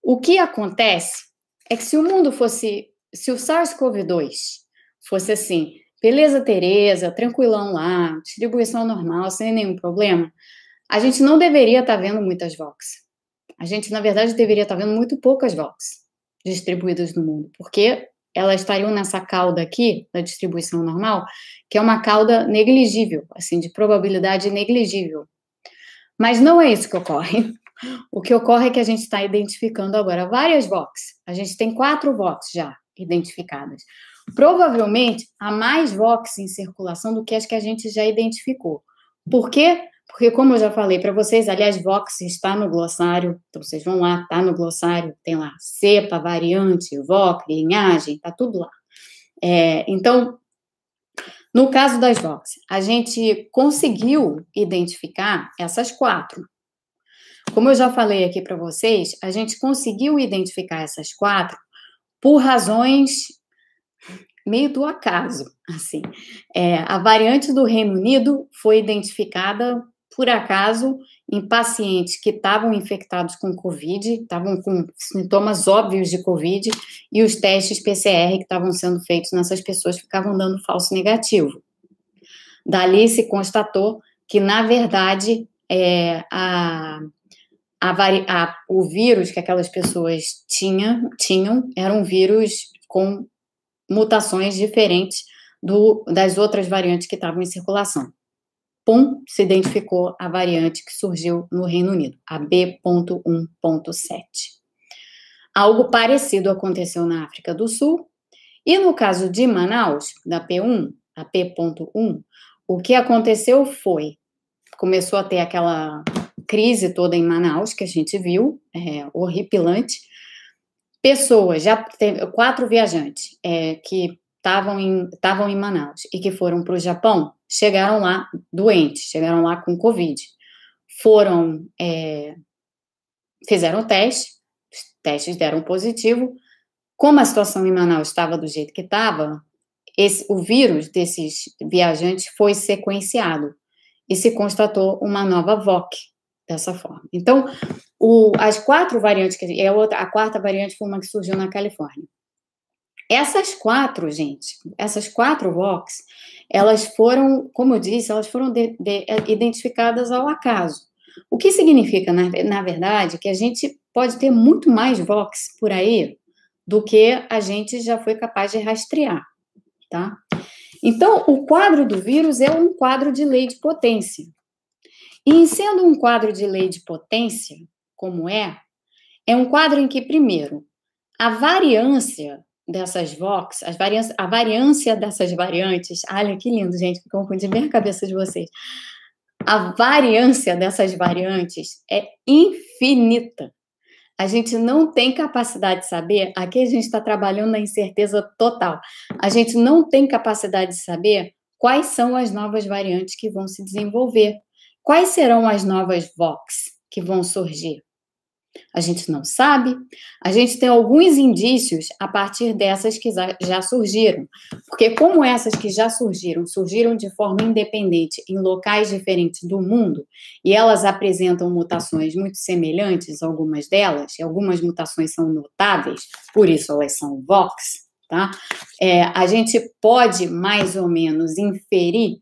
o que acontece é que se o mundo fosse, se o SARS-CoV-2 fosse assim, Beleza, Tereza, tranquilão lá, distribuição normal, sem nenhum problema. A gente não deveria estar tá vendo muitas Vox. A gente, na verdade, deveria estar tá vendo muito poucas Vox distribuídas no mundo, porque elas estariam nessa cauda aqui, da distribuição normal, que é uma cauda negligível, assim, de probabilidade negligível. Mas não é isso que ocorre. O que ocorre é que a gente está identificando agora várias Vox. A gente tem quatro Vox já identificadas provavelmente há mais Vox em circulação do que as que a gente já identificou. Por quê? Porque, como eu já falei para vocês, aliás, Vox está no glossário, então vocês vão lá, está no glossário, tem lá cepa, variante, Vox, linhagem, está tudo lá. É, então, no caso das Vox, a gente conseguiu identificar essas quatro. Como eu já falei aqui para vocês, a gente conseguiu identificar essas quatro por razões meio do acaso, assim. É, a variante do Reino Unido foi identificada por acaso em pacientes que estavam infectados com Covid, estavam com sintomas óbvios de Covid, e os testes PCR que estavam sendo feitos nessas pessoas ficavam dando falso negativo. Dali se constatou que, na verdade, é, a, a, a, o vírus que aquelas pessoas tinham, tinham era um vírus com mutações diferentes do, das outras variantes que estavam em circulação. pum, se identificou a variante que surgiu no Reino Unido, a B.1.7. Algo parecido aconteceu na África do Sul, e no caso de Manaus, da P1, a P.1, o que aconteceu foi, começou a ter aquela crise toda em Manaus, que a gente viu, é, horripilante, pessoas, já teve quatro viajantes é, que estavam em, em Manaus e que foram para o Japão, chegaram lá doentes, chegaram lá com Covid. Foram, é, fizeram o teste, os testes deram positivo. Como a situação em Manaus estava do jeito que estava, esse, o vírus desses viajantes foi sequenciado e se constatou uma nova VOC dessa forma. Então, o, as quatro variantes, que é outra, a quarta variante foi uma que surgiu na Califórnia. Essas quatro, gente, essas quatro VOCs, elas foram, como eu disse, elas foram de, de, identificadas ao acaso. O que significa, na, na verdade, que a gente pode ter muito mais VOCs por aí do que a gente já foi capaz de rastrear, tá? Então, o quadro do vírus é um quadro de lei de potência. E sendo um quadro de lei de potência, como é, é um quadro em que, primeiro, a variância dessas VOX, as variância, a variância dessas variantes, olha que lindo, gente, ficou confundi bem a cabeça de vocês. A variância dessas variantes é infinita. A gente não tem capacidade de saber, aqui a gente está trabalhando na incerteza total. A gente não tem capacidade de saber quais são as novas variantes que vão se desenvolver. Quais serão as novas VOX que vão surgir? A gente não sabe. A gente tem alguns indícios a partir dessas que já surgiram. Porque, como essas que já surgiram, surgiram de forma independente em locais diferentes do mundo, e elas apresentam mutações muito semelhantes, algumas delas, e algumas mutações são notáveis, por isso elas são VOX, tá? É, a gente pode mais ou menos inferir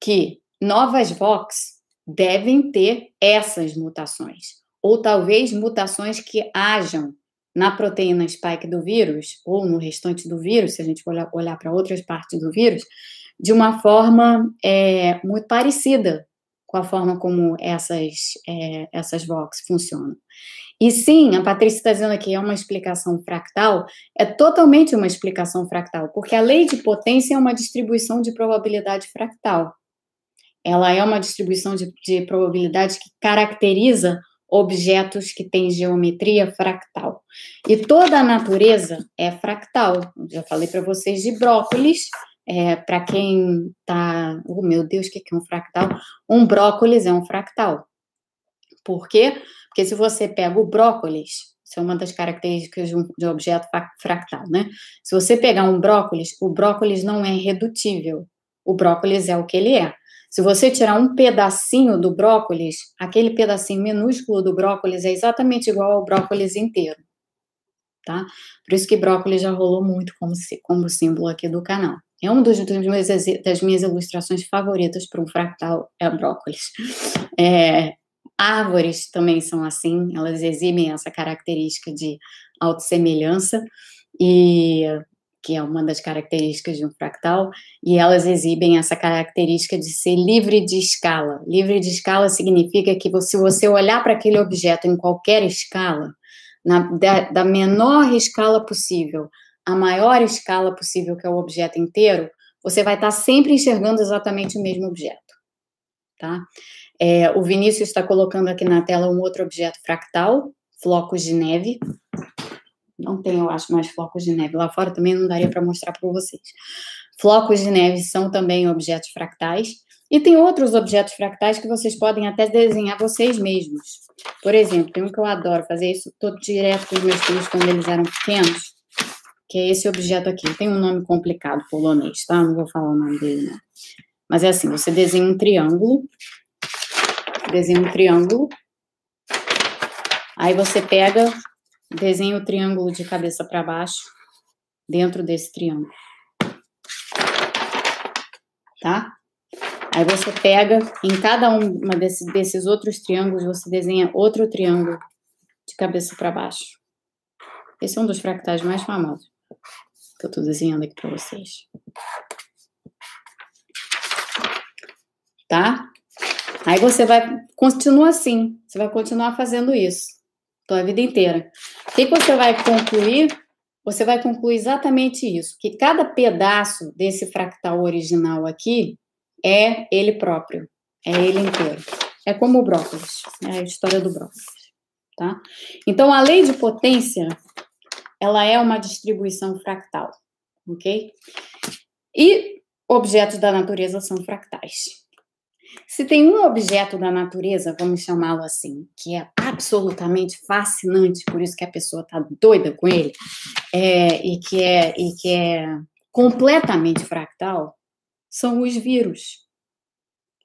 que novas VOX devem ter essas mutações ou talvez mutações que hajam na proteína spike do vírus, ou no restante do vírus, se a gente olhar, olhar para outras partes do vírus, de uma forma é, muito parecida com a forma como essas, é, essas VOX funcionam. E sim, a Patrícia está dizendo aqui, é uma explicação fractal, é totalmente uma explicação fractal, porque a lei de potência é uma distribuição de probabilidade fractal. Ela é uma distribuição de, de probabilidade que caracteriza objetos que têm geometria fractal. E toda a natureza é fractal. Já falei para vocês de brócolis. É, para quem tá, oh meu Deus, o que é um fractal? Um brócolis é um fractal. Por quê? Porque se você pega o brócolis, isso é uma das características de de objeto fractal, né? Se você pegar um brócolis, o brócolis não é redutível. O brócolis é o que ele é. Se você tirar um pedacinho do brócolis, aquele pedacinho minúsculo do brócolis é exatamente igual ao brócolis inteiro, tá? Por isso que brócolis já rolou muito como, como símbolo aqui do canal. É uma das, das minhas ilustrações favoritas para um fractal, é brócolis. É, árvores também são assim, elas exibem essa característica de autossemelhança, e que é uma das características de um fractal, e elas exibem essa característica de ser livre de escala. Livre de escala significa que se você olhar para aquele objeto em qualquer escala, na, da, da menor escala possível à maior escala possível, que é o objeto inteiro, você vai estar sempre enxergando exatamente o mesmo objeto. Tá? É, o Vinícius está colocando aqui na tela um outro objeto fractal, flocos de neve. Não tem, eu acho, mais flocos de neve. Lá fora também não daria para mostrar para vocês. Flocos de neve são também objetos fractais. E tem outros objetos fractais que vocês podem até desenhar vocês mesmos. Por exemplo, tem um que eu adoro fazer isso todo direto com os meus filhos quando eles eram pequenos, que é esse objeto aqui. Tem um nome complicado polonês, tá? Não vou falar o nome dele, não. Mas é assim, você desenha um triângulo, desenha um triângulo, aí você pega Desenhe o triângulo de cabeça para baixo dentro desse triângulo. Tá? Aí você pega em cada um desses, desses outros triângulos, você desenha outro triângulo de cabeça para baixo. Esse é um dos fractais mais famosos que eu estou desenhando aqui para vocês. Tá? Aí você vai, continua assim, você vai continuar fazendo isso, tua vida inteira. O que, você vai concluir? Você vai concluir exatamente isso, que cada pedaço desse fractal original aqui é ele próprio, é ele inteiro. É como o brócolis, é a história do brócolis, tá? Então, a lei de potência, ela é uma distribuição fractal, ok? E objetos da natureza são fractais. Se tem um objeto da natureza, vamos chamá-lo assim, que é absolutamente fascinante, por isso que a pessoa está doida com ele, é, e, que é, e que é completamente fractal, são os vírus.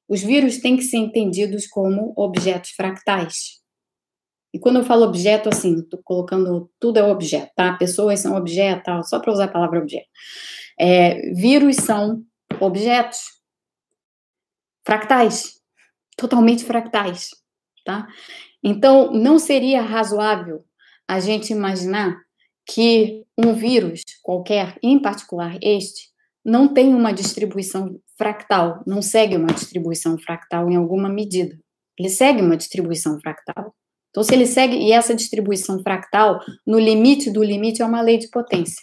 Os vírus têm que ser entendidos como objetos fractais. E quando eu falo objeto, assim, estou colocando tudo é objeto, tá? Pessoas são objeto, só para usar a palavra objeto. É, vírus são objetos fractais, totalmente fractais, tá? Então, não seria razoável a gente imaginar que um vírus qualquer, em particular este, não tem uma distribuição fractal, não segue uma distribuição fractal em alguma medida. Ele segue uma distribuição fractal. Então, se ele segue, e essa distribuição fractal, no limite do limite, é uma lei de potência.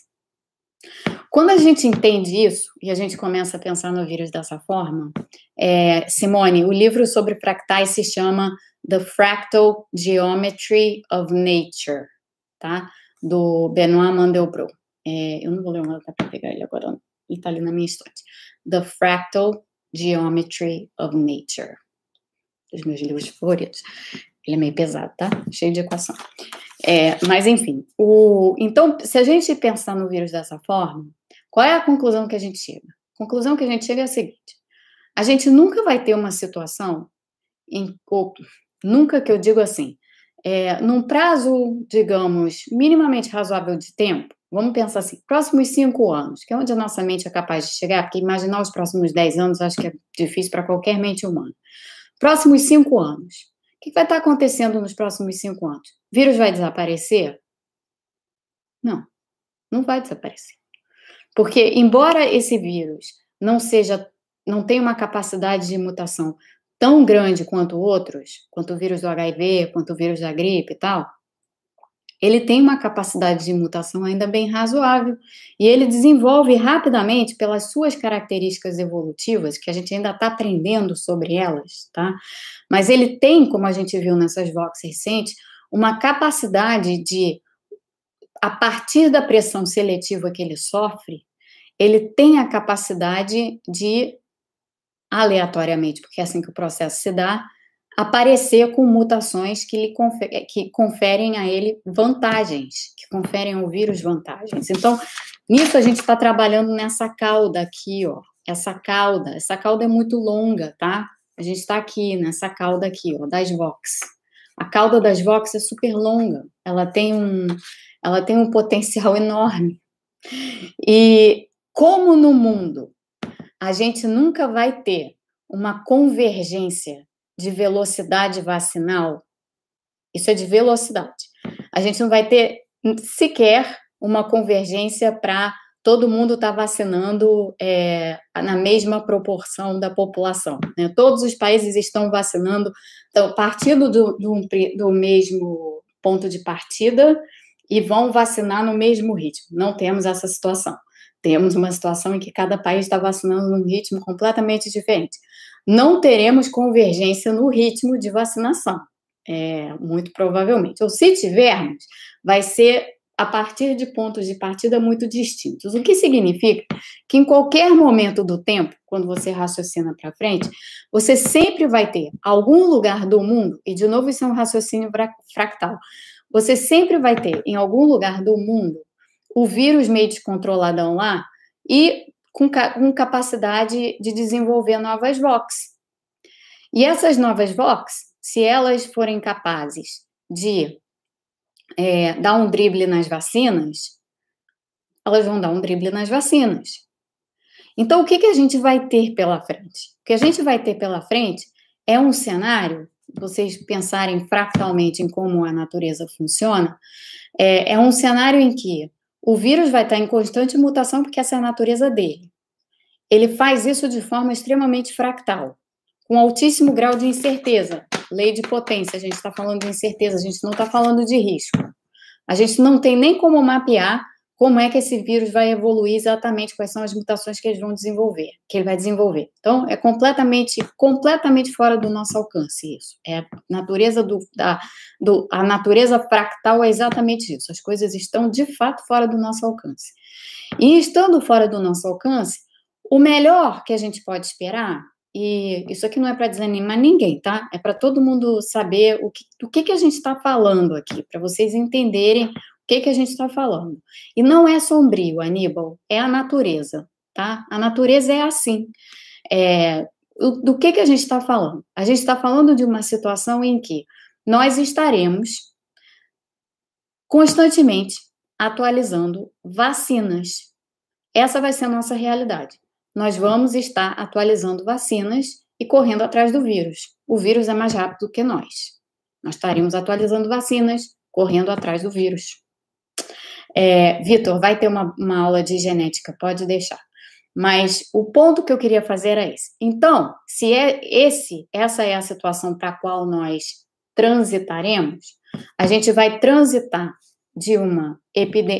Quando a gente entende isso, e a gente começa a pensar no vírus dessa forma, é, Simone, o livro sobre fractais se chama The Fractal Geometry of Nature, tá? Do Benoit Mandelbrot. É, eu não vou ler nome para pegar ele agora, ele está ali na minha estante. The Fractal Geometry of Nature. Os meus livros favoritos. Ele é meio pesado, tá? Cheio de equação. É, mas, enfim, o, então, se a gente pensar no vírus dessa forma, qual é a conclusão que a gente chega? A conclusão que a gente chega é a seguinte: a gente nunca vai ter uma situação, em, ou, nunca que eu digo assim, é, num prazo, digamos, minimamente razoável de tempo, vamos pensar assim, próximos cinco anos, que é onde a nossa mente é capaz de chegar, porque imaginar os próximos dez anos acho que é difícil para qualquer mente humana. Próximos cinco anos que vai estar acontecendo nos próximos cinco anos? O vírus vai desaparecer? Não, não vai desaparecer. Porque, embora esse vírus não seja, não tenha uma capacidade de mutação tão grande quanto outros, quanto o vírus do HIV, quanto o vírus da gripe e tal, ele tem uma capacidade de mutação ainda bem razoável e ele desenvolve rapidamente pelas suas características evolutivas, que a gente ainda está aprendendo sobre elas, tá? Mas ele tem, como a gente viu nessas Vox recentes, uma capacidade de, a partir da pressão seletiva que ele sofre, ele tem a capacidade de, aleatoriamente, porque é assim que o processo se dá, aparecer com mutações que, lhe confer, que conferem a ele vantagens, que conferem ao vírus vantagens. Então, nisso a gente está trabalhando nessa cauda aqui, ó. Essa cauda, essa cauda é muito longa, tá? A gente está aqui nessa cauda aqui, ó, das Vox. A cauda das Vox é super longa, ela tem um, ela tem um potencial enorme. E como no mundo a gente nunca vai ter uma convergência de velocidade vacinal, isso é de velocidade. A gente não vai ter sequer uma convergência para todo mundo estar tá vacinando é, na mesma proporção da população. Né? Todos os países estão vacinando, então, partindo do, do, do mesmo ponto de partida e vão vacinar no mesmo ritmo. Não temos essa situação. Temos uma situação em que cada país está vacinando num ritmo completamente diferente não teremos convergência no ritmo de vacinação, é, muito provavelmente. Ou se tivermos, vai ser a partir de pontos de partida muito distintos. O que significa que em qualquer momento do tempo, quando você raciocina para frente, você sempre vai ter algum lugar do mundo, e de novo isso é um raciocínio fractal, você sempre vai ter em algum lugar do mundo o vírus meio descontroladão lá e com, com capacidade de desenvolver novas VOX. E essas novas VOX, se elas forem capazes de é, dar um drible nas vacinas, elas vão dar um drible nas vacinas. Então, o que, que a gente vai ter pela frente? O que a gente vai ter pela frente é um cenário, vocês pensarem fractalmente em como a natureza funciona, é, é um cenário em que o vírus vai estar em constante mutação, porque essa é a natureza dele. Ele faz isso de forma extremamente fractal, com altíssimo grau de incerteza. Lei de potência, a gente está falando de incerteza, a gente não está falando de risco. A gente não tem nem como mapear como é que esse vírus vai evoluir exatamente, quais são as mutações que eles vão desenvolver, que ele vai desenvolver. Então, é completamente, completamente fora do nosso alcance isso. É a natureza do, da, do, a natureza fractal é exatamente isso. As coisas estão de fato fora do nosso alcance. E estando fora do nosso alcance, o melhor que a gente pode esperar e isso aqui não é para desanimar ninguém, tá? É para todo mundo saber o que, do que, que a gente está falando aqui, para vocês entenderem que, que a gente está falando. E não é sombrio, Aníbal, é a natureza, tá? A natureza é assim. É, do que, que a gente está falando? A gente está falando de uma situação em que nós estaremos constantemente atualizando vacinas. Essa vai ser a nossa realidade nós vamos estar atualizando vacinas e correndo atrás do vírus. O vírus é mais rápido que nós. Nós estaremos atualizando vacinas, correndo atrás do vírus. É, Vitor, vai ter uma, uma aula de genética, pode deixar. Mas o ponto que eu queria fazer é esse. Então, se é esse, essa é a situação para a qual nós transitaremos, a gente vai transitar de uma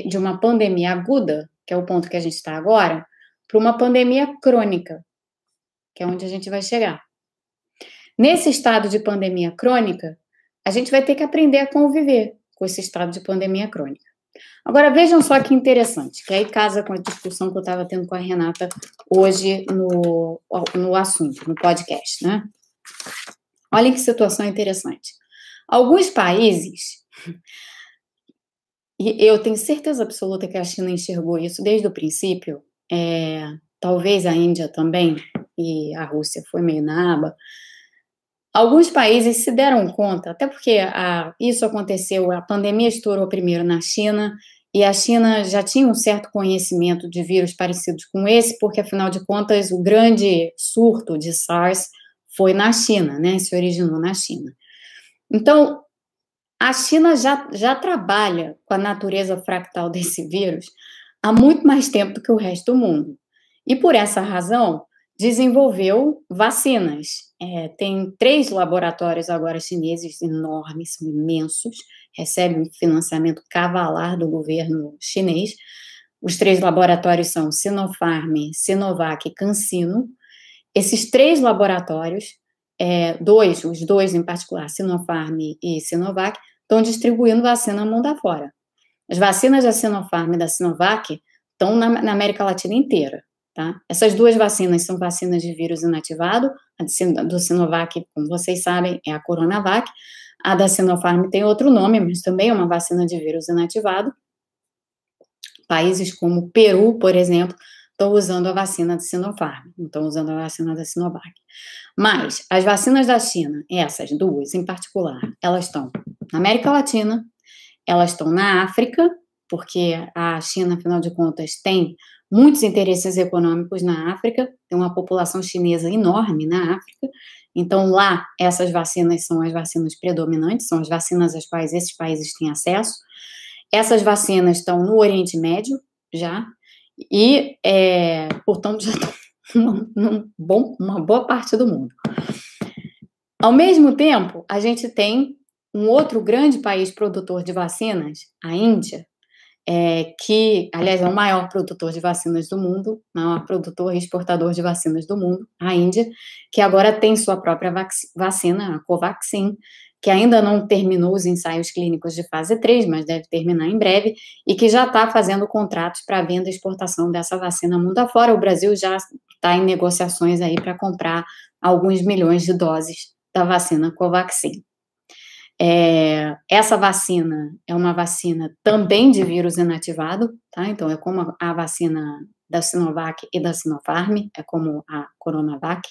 de uma pandemia aguda, que é o ponto que a gente está agora, para uma pandemia crônica, que é onde a gente vai chegar. Nesse estado de pandemia crônica, a gente vai ter que aprender a conviver com esse estado de pandemia crônica. Agora vejam só que interessante, que aí casa com a discussão que eu estava tendo com a Renata hoje no, no assunto, no podcast, né? Olhem que situação interessante. Alguns países, e eu tenho certeza absoluta que a China enxergou isso desde o princípio, é, talvez a Índia também, e a Rússia foi meio na aba, alguns países se deram conta, até porque a, isso aconteceu, a pandemia estourou primeiro na China, e a China já tinha um certo conhecimento de vírus parecidos com esse, porque afinal de contas o grande surto de SARS foi na China, né? Se originou na China. Então, a China já, já trabalha com a natureza fractal desse vírus há muito mais tempo do que o resto do mundo. E por essa razão, desenvolveu vacinas. É, tem três laboratórios agora chineses enormes, imensos, recebem financiamento cavalar do governo chinês. Os três laboratórios são Sinopharm, Sinovac e CanSino. Esses três laboratórios, é, dois, os dois em particular, Sinopharm e Sinovac, estão distribuindo vacina mundo afora. As vacinas da Sinopharm e da Sinovac estão na, na América Latina inteira. Tá? Essas duas vacinas são vacinas de vírus inativado, a do Sinovac, como vocês sabem, é a Coronavac, a da Sinopharm tem outro nome, mas também é uma vacina de vírus inativado. Países como Peru, por exemplo, estão usando a vacina de Sinopharm, não estão usando a vacina da Sinovac. Mas as vacinas da China, essas duas em particular, elas estão na América Latina, elas estão na África, porque a China, afinal de contas, tem muitos interesses econômicos na África, tem uma população chinesa enorme na África, então lá essas vacinas são as vacinas predominantes, são as vacinas às quais esses países têm acesso. Essas vacinas estão no Oriente Médio já, e, é, portanto, já estão num bom, uma boa parte do mundo. Ao mesmo tempo, a gente tem um outro grande país produtor de vacinas, a Índia, é, que, aliás, é o maior produtor de vacinas do mundo, maior produtor e exportador de vacinas do mundo, a Índia, que agora tem sua própria vacina, a Covaxin, que ainda não terminou os ensaios clínicos de fase 3, mas deve terminar em breve, e que já está fazendo contratos para venda e exportação dessa vacina mundo afora. O Brasil já está em negociações aí para comprar alguns milhões de doses da vacina Covaxin. É, essa vacina é uma vacina também de vírus inativado, tá? Então, é como a, vacina da Sinovac e da Sinopharm, é como a Coronavac.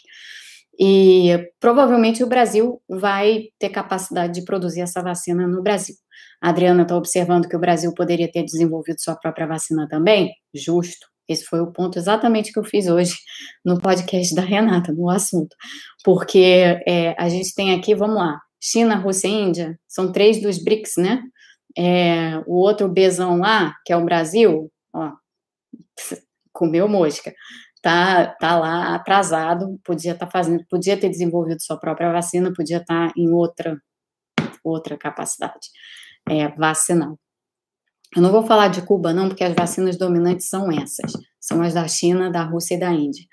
E provavelmente o Brasil vai ter capacidade de produzir essa vacina no Brasil. A Adriana está observando que o Brasil poderia ter desenvolvido sua própria vacina também? Justo. Esse foi o ponto exatamente que eu fiz hoje no podcast da Renata, no assunto. Porque é, a gente tem aqui, vamos lá, China, Rússia e Índia, são três dos BRICS, né? É, o outro Bzão lá, que é o Brasil, ó, comeu mosca, tá, tá lá atrasado, podia estar tá fazendo, podia ter desenvolvido sua própria vacina, podia estar tá em outra outra capacidade é, vacinal. Eu não vou falar de Cuba, não, porque as vacinas dominantes são essas. São as da China, da Rússia e da Índia.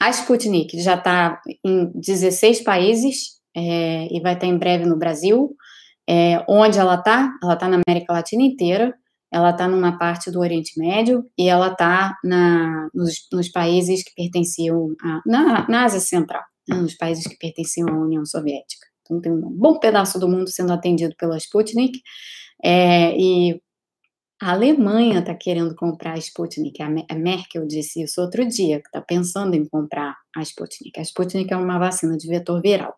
A Sputnik já está em 16 países é, e vai estar em breve no Brasil. É, onde ela está? Ela está na América Latina inteira, ela está numa parte do Oriente Médio e ela está nos, nos, países que pertenciam a, na, na Ásia Central, né, nos países que pertenciam à União Soviética. Então tem um bom pedaço do mundo sendo atendido pela Sputnik é, e a Alemanha está querendo comprar a Sputnik. A Merkel disse isso outro dia, que está pensando em comprar a Sputnik. A Sputnik é uma vacina de vetor viral.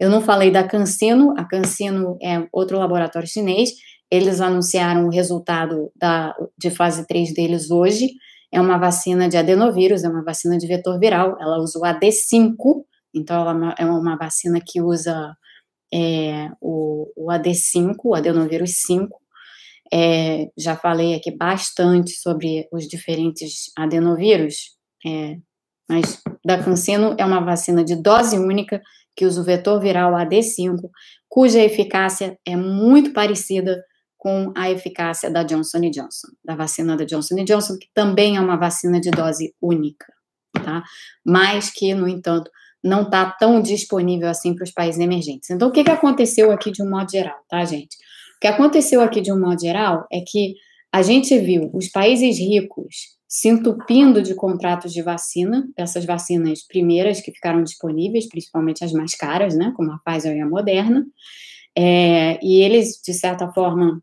Eu não falei da CanSino, a CanSino é outro laboratório chinês. Eles anunciaram o resultado da, de fase 3 deles hoje. É uma vacina de adenovírus, é uma vacina de vetor viral. Ela usa o AD5, então ela é uma vacina que usa é, o, o AD5, o adenovírus 5, é, já falei aqui bastante sobre os diferentes adenovírus, é, mas da Cancino é uma vacina de dose única que usa o vetor viral AD5, cuja eficácia é muito parecida com a eficácia da Johnson Johnson, da vacina da Johnson Johnson, que também é uma vacina de dose única, tá? Mas que, no entanto, não está tão disponível assim para os países emergentes. Então, o que, que aconteceu aqui de um modo geral, tá, gente? Que aconteceu aqui de um modo geral é que a gente viu os países ricos se entupindo de contratos de vacina, essas vacinas primeiras que ficaram disponíveis, principalmente as mais caras, né, como a Pfizer e a Moderna, é, e eles, de certa forma,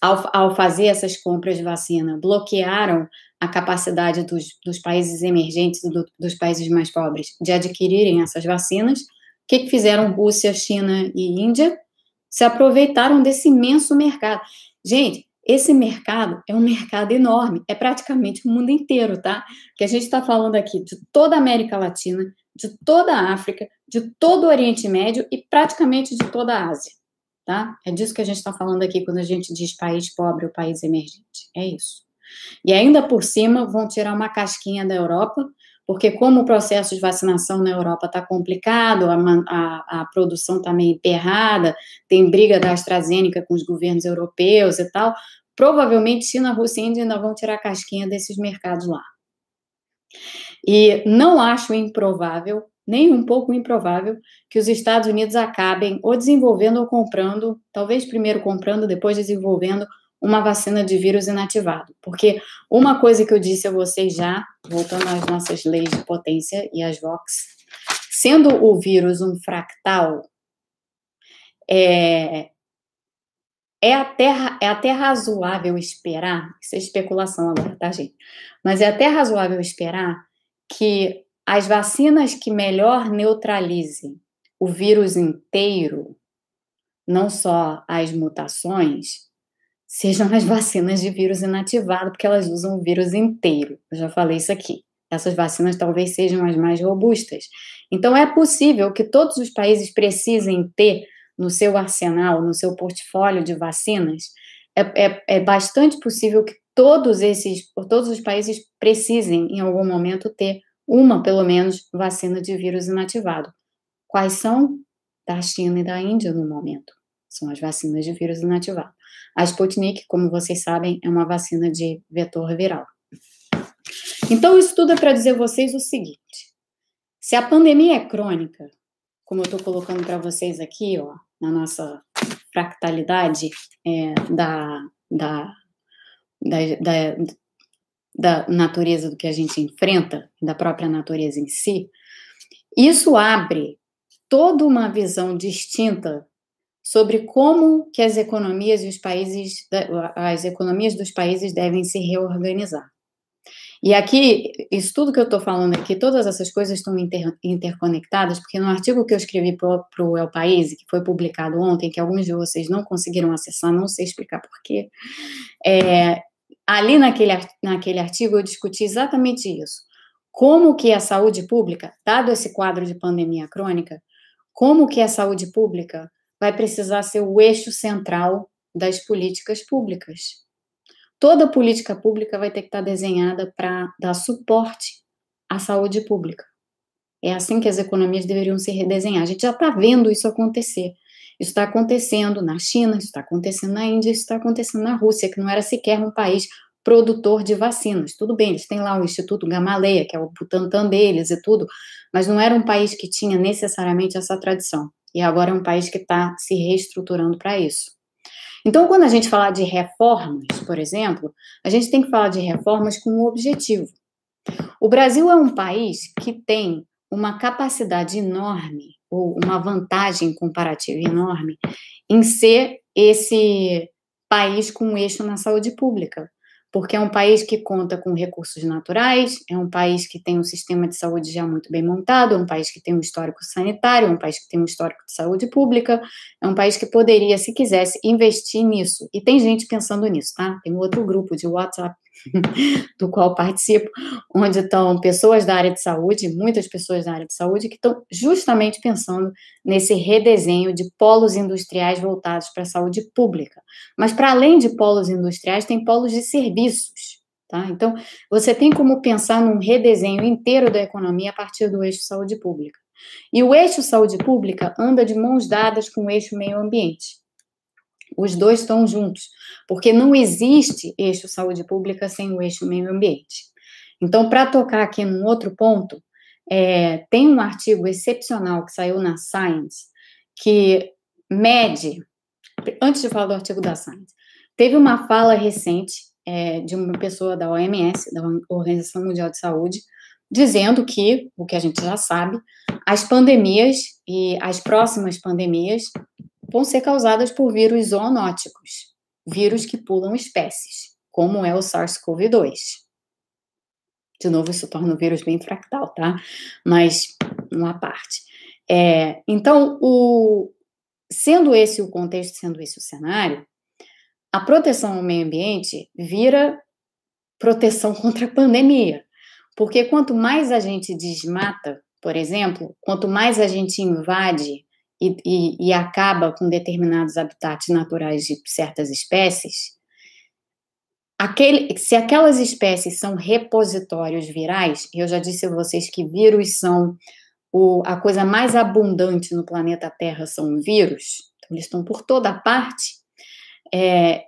ao, ao, fazer essas compras de vacina, bloquearam a capacidade dos, dos países emergentes, do, dos países mais pobres, de adquirirem essas vacinas. O que, que fizeram Rússia, China e Índia? Se aproveitaram desse imenso mercado. Gente, esse mercado é um mercado enorme, é praticamente o mundo inteiro, tá? Que a gente está falando aqui de toda a América Latina, de toda a África, de todo o Oriente Médio e praticamente de toda a Ásia, tá? É disso que a gente está falando aqui quando a gente diz país pobre ou país emergente. É isso. E ainda por cima vão tirar uma casquinha da Europa porque como o processo de vacinação na Europa está complicado, a, a, a produção está meio emperrada, tem briga da AstraZeneca com os governos europeus e tal, provavelmente China, Rússia e Índia ainda vão tirar a casquinha desses mercados lá. E não acho improvável, nem um pouco improvável, que os Estados Unidos acabem ou desenvolvendo ou comprando, talvez primeiro comprando, depois desenvolvendo uma vacina de vírus inativado. Porque uma coisa que eu disse a vocês já, voltando às nossas leis de potência e às VOX, sendo o vírus um fractal, é, é, até, é até razoável esperar, isso é especulação agora, tá, gente? Mas é até razoável esperar que as vacinas que melhor neutralizem o vírus inteiro, não só as mutações, sejam as vacinas de vírus inativado, porque elas usam o vírus inteiro. Eu já falei isso aqui. Essas vacinas talvez sejam as mais robustas. Então, é possível que todos os países precisem ter no seu arsenal, no seu portfólio de vacinas, é, é, é bastante possível que todos esses, todos os países precisem, em algum momento, ter uma, pelo menos, vacina de vírus inativado. Quais são? Da China e da Índia, no momento. São as vacinas de vírus inativado. A Sputnik, como vocês sabem, é uma vacina de vetor viral. Então, isso tudo é para dizer a vocês o seguinte: se a pandemia é crônica, como eu estou colocando para vocês aqui, ó, na nossa fractalidade é, da, da, da, da, da natureza do que a gente enfrenta, da própria natureza em si, isso abre toda uma visão distinta sobre como que as economias e os países, as economias dos países devem se reorganizar. E aqui, isso tudo que eu estou falando aqui, todas essas coisas estão inter, interconectadas, porque no artigo que eu escrevi para o El País, que foi publicado ontem, que alguns de vocês não conseguiram acessar, não sei explicar porquê, é, ali naquele, naquele artigo eu discuti exatamente isso. Como que a saúde pública, dado esse quadro de pandemia crônica, como que a saúde pública vai precisar ser o eixo central das políticas públicas. toda política pública vai ter que estar desenhada para dar suporte à saúde pública. É assim que as economias deveriam se redesenhar. A gente já está vendo isso acontecer. Isso está acontecendo na China, isso está acontecendo na Índia, isso está acontecendo na Rússia, que não era sequer um país produtor de vacinas. Tudo bem, eles têm lá o Instituto Gamaleia, que é o Butantan deles e tudo, mas não era um país que tinha necessariamente essa tradição. E agora é um país que está se reestruturando para isso. Então, quando a gente falar de reformas, por exemplo, a gente tem que falar de reformas com um objetivo. O Brasil é um país que tem uma capacidade enorme, ou uma vantagem comparativa enorme, em ser esse país com um eixo na saúde pública porque é um país que conta com recursos naturais, é um país que tem um sistema de saúde já muito bem montado, é um país que tem um histórico sanitário, é um país que tem um histórico de saúde pública, é um país que poderia, se quisesse, investir nisso. E tem gente pensando nisso, tá? Tem um outro grupo de WhatsApp do qual participo, onde estão pessoas da área de saúde, muitas pessoas da área de saúde, que estão justamente pensando nesse redesenho de polos industriais voltados para a saúde pública. Mas, para além de polos industriais, tem polos de serviços. Tá? Então, você tem como pensar num redesenho inteiro da economia a partir do eixo saúde pública. E o eixo saúde pública anda de mãos dadas com o eixo meio ambiente. Os dois estão juntos, porque não existe eixo saúde pública sem o eixo meio ambiente. Então, para tocar aqui num outro ponto, é, tem um artigo excepcional que saiu na Science que mede. Antes de falar do artigo da Science, teve uma fala recente é, de uma pessoa da OMS, da Organização Mundial de Saúde, dizendo que, o que a gente já sabe, as pandemias e as próximas pandemias vão ser causadas por vírus zoonóticos, vírus que pulam espécies, como é o SARS-CoV-2. De novo, isso torna o vírus bem fractal, tá? Mas, uma parte. É, então, o, sendo esse o contexto, sendo esse o cenário, a proteção ao meio ambiente vira proteção contra a pandemia. Porque quanto mais a gente desmata, por exemplo, quanto mais a gente invade e, e, e acaba com determinados habitats naturais de certas espécies, aquele, se aquelas espécies são repositórios virais, eu já disse a vocês que vírus são o, a coisa mais abundante no planeta Terra são vírus, então eles estão por toda parte. É,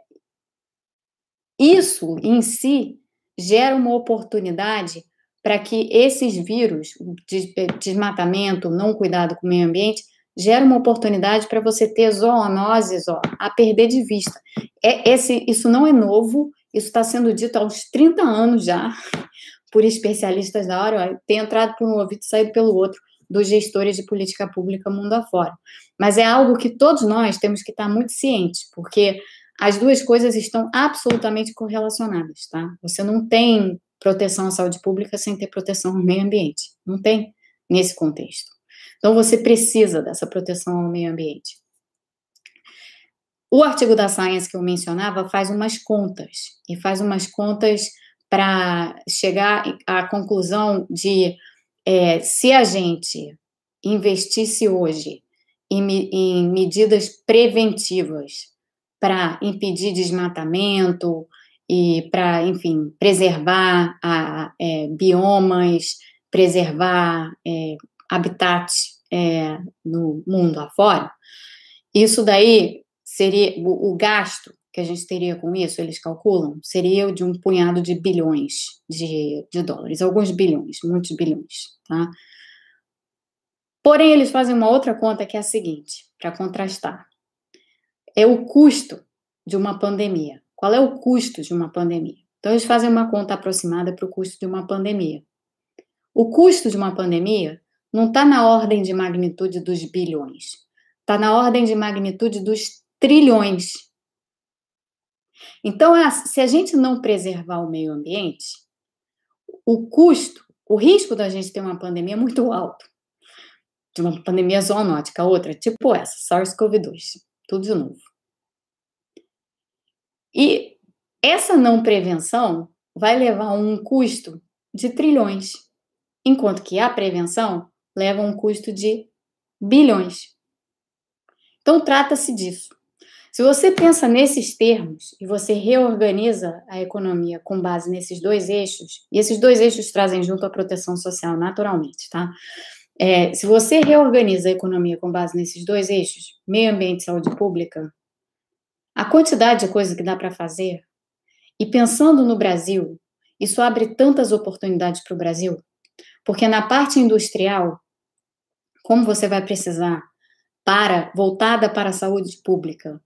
isso em si gera uma oportunidade para que esses vírus, de desmatamento, não cuidado com o meio ambiente, gera uma oportunidade para você ter zoonoses ó, a perder de vista. É, esse, isso não é novo, isso está sendo dito há uns 30 anos já, por especialistas da área, tem entrado por um ouvido e saído pelo outro, dos gestores de política pública mundo afora. Mas é algo que todos nós temos que estar muito cientes, porque as duas coisas estão absolutamente correlacionadas, tá? Você não tem proteção à saúde pública sem ter proteção ao meio ambiente. Não tem nesse contexto. Então, você precisa dessa proteção ao meio ambiente. O artigo da Science que eu mencionava faz umas contas, e faz umas contas para chegar à conclusão de é, se a gente investisse hoje em, em medidas preventivas para impedir desmatamento e para, enfim, preservar a, é, biomas, preservar é, habitats é, no mundo afora, isso daí seria o, o, gasto que a gente teria com isso, eles calculam, seria de um punhado de bilhões de, de dólares, alguns bilhões, muitos bilhões, tá? Porém, eles fazem uma outra conta que é a seguinte, para contrastar. É o custo de uma pandemia. Qual é o custo de uma pandemia? Então, eles fazem uma conta aproximada para o custo de uma pandemia. O custo de uma pandemia não está na ordem de magnitude dos bilhões, está na ordem de magnitude dos trilhões. Então, se a gente não preservar o meio ambiente, o custo, o risco da gente ter uma pandemia é muito alto. De uma pandemia zoonótica, outra, tipo essa, SARS-CoV-2, tudo de novo. E essa não prevenção vai levar a um custo de trilhões, enquanto que a prevenção leva um custo de bilhões. Então, trata-se disso. Se você pensa nesses termos e você reorganiza a economia com base nesses dois eixos, e esses dois eixos trazem junto a proteção social naturalmente, tá? É, se você reorganiza a economia com base nesses dois eixos, meio ambiente e saúde pública, a quantidade de coisa que dá para fazer, e pensando no Brasil, isso abre tantas oportunidades para o Brasil, porque na parte industrial, como você vai precisar para voltada para a saúde pública,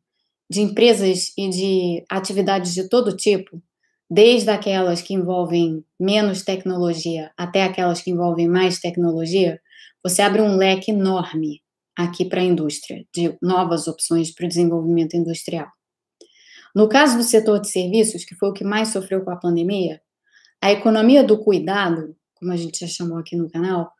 de empresas e de atividades de todo tipo, desde aquelas que envolvem menos tecnologia até aquelas que envolvem mais tecnologia, você abre um leque enorme aqui para a indústria, de novas opções para o desenvolvimento industrial. No caso do setor de serviços, que foi o que mais sofreu com a pandemia, a economia do cuidado, como a gente já chamou aqui no canal,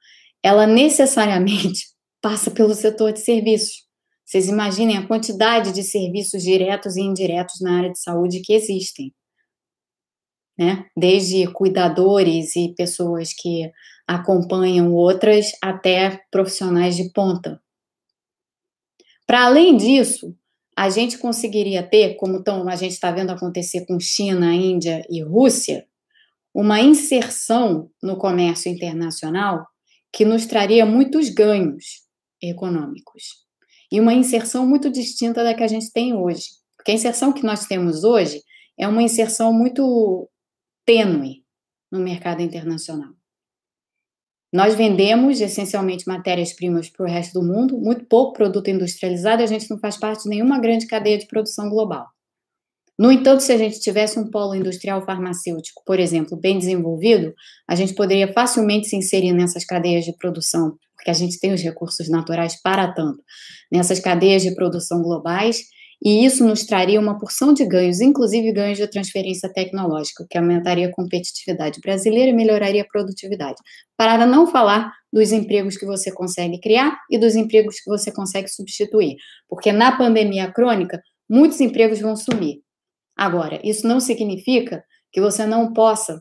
ela necessariamente passa pelo setor de serviços. Vocês imaginem a quantidade de serviços diretos e indiretos na área de saúde que existem. Né? Desde cuidadores e pessoas que acompanham outras até profissionais de ponta. Para além disso, a gente conseguiria ter, como tão, a gente está vendo acontecer com China, Índia e Rússia, uma inserção no comércio internacional que nos traria muitos ganhos econômicos e uma inserção muito distinta da que a gente tem hoje. Porque a inserção que nós temos hoje é uma inserção muito tênue no mercado internacional. Nós vendemos essencialmente matérias-primas para o resto do mundo, muito pouco produto industrializado, a gente não faz parte de nenhuma grande cadeia de produção global. No entanto, se a gente tivesse um polo industrial farmacêutico, por exemplo, bem desenvolvido, a gente poderia facilmente se inserir nessas cadeias de produção, porque a gente tem os recursos naturais para tanto, nessas cadeias de produção globais, e isso nos traria uma porção de ganhos, inclusive ganhos de transferência tecnológica, que aumentaria a competitividade brasileira e melhoraria a produtividade. Para não falar dos empregos que você consegue criar e dos empregos que você consegue substituir, porque na pandemia crônica, muitos empregos vão sumir. Agora, isso não significa que você não possa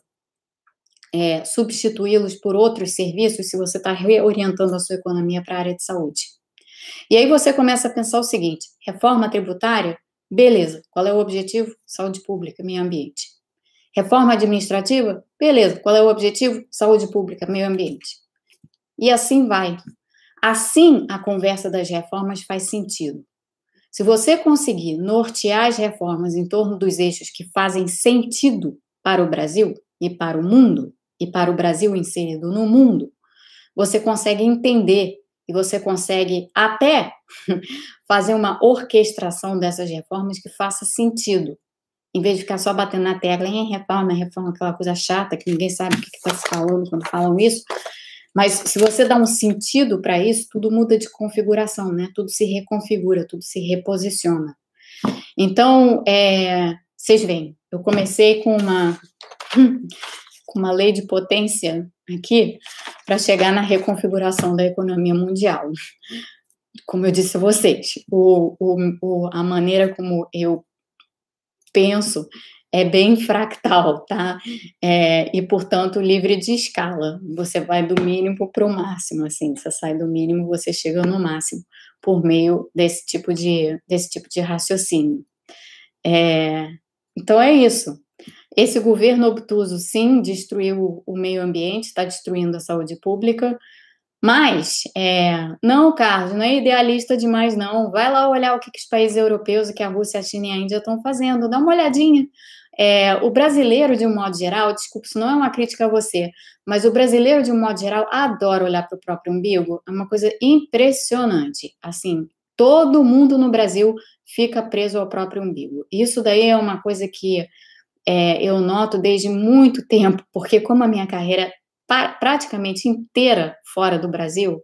é, substituí-los por outros serviços se você está reorientando a sua economia para a área de saúde. E aí você começa a pensar o seguinte: reforma tributária, beleza, qual é o objetivo? Saúde pública, meio ambiente. Reforma administrativa, beleza, qual é o objetivo? Saúde pública, meio ambiente. E assim vai. Assim a conversa das reformas faz sentido. Se você conseguir nortear as reformas em torno dos eixos que fazem sentido para o Brasil e para o mundo, e para o Brasil inserido no mundo, você consegue entender e você consegue até fazer uma orquestração dessas reformas que faça sentido. Em vez de ficar só batendo na tecla em reforma, reforma, aquela coisa chata que ninguém sabe o que está se falando quando falam isso, mas se você dá um sentido para isso, tudo muda de configuração, né? Tudo se reconfigura, tudo se reposiciona. Então, é, vocês veem, eu comecei com uma com uma lei de potência aqui para chegar na reconfiguração da economia mundial. Como eu disse a vocês, o, o, o, a maneira como eu penso é bem fractal, tá? É, e, portanto, livre de escala. Você vai do mínimo para o máximo, assim. Você sai do mínimo, você chega no máximo, por meio desse tipo de, desse tipo de raciocínio. É, então, é isso. Esse governo obtuso, sim, destruiu o meio ambiente, está destruindo a saúde pública, mas, é, não, Carlos, não é idealista demais, não. Vai lá olhar o que, que os países europeus, o que a Rússia, a China e a Índia estão fazendo, dá uma olhadinha. É, o brasileiro, de um modo geral, desculpa, isso não é uma crítica a você, mas o brasileiro, de um modo geral, adora olhar para o próprio umbigo. É uma coisa impressionante. Assim, todo mundo no Brasil fica preso ao próprio umbigo. Isso daí é uma coisa que é, eu noto desde muito tempo, porque como a minha carreira praticamente inteira fora do Brasil,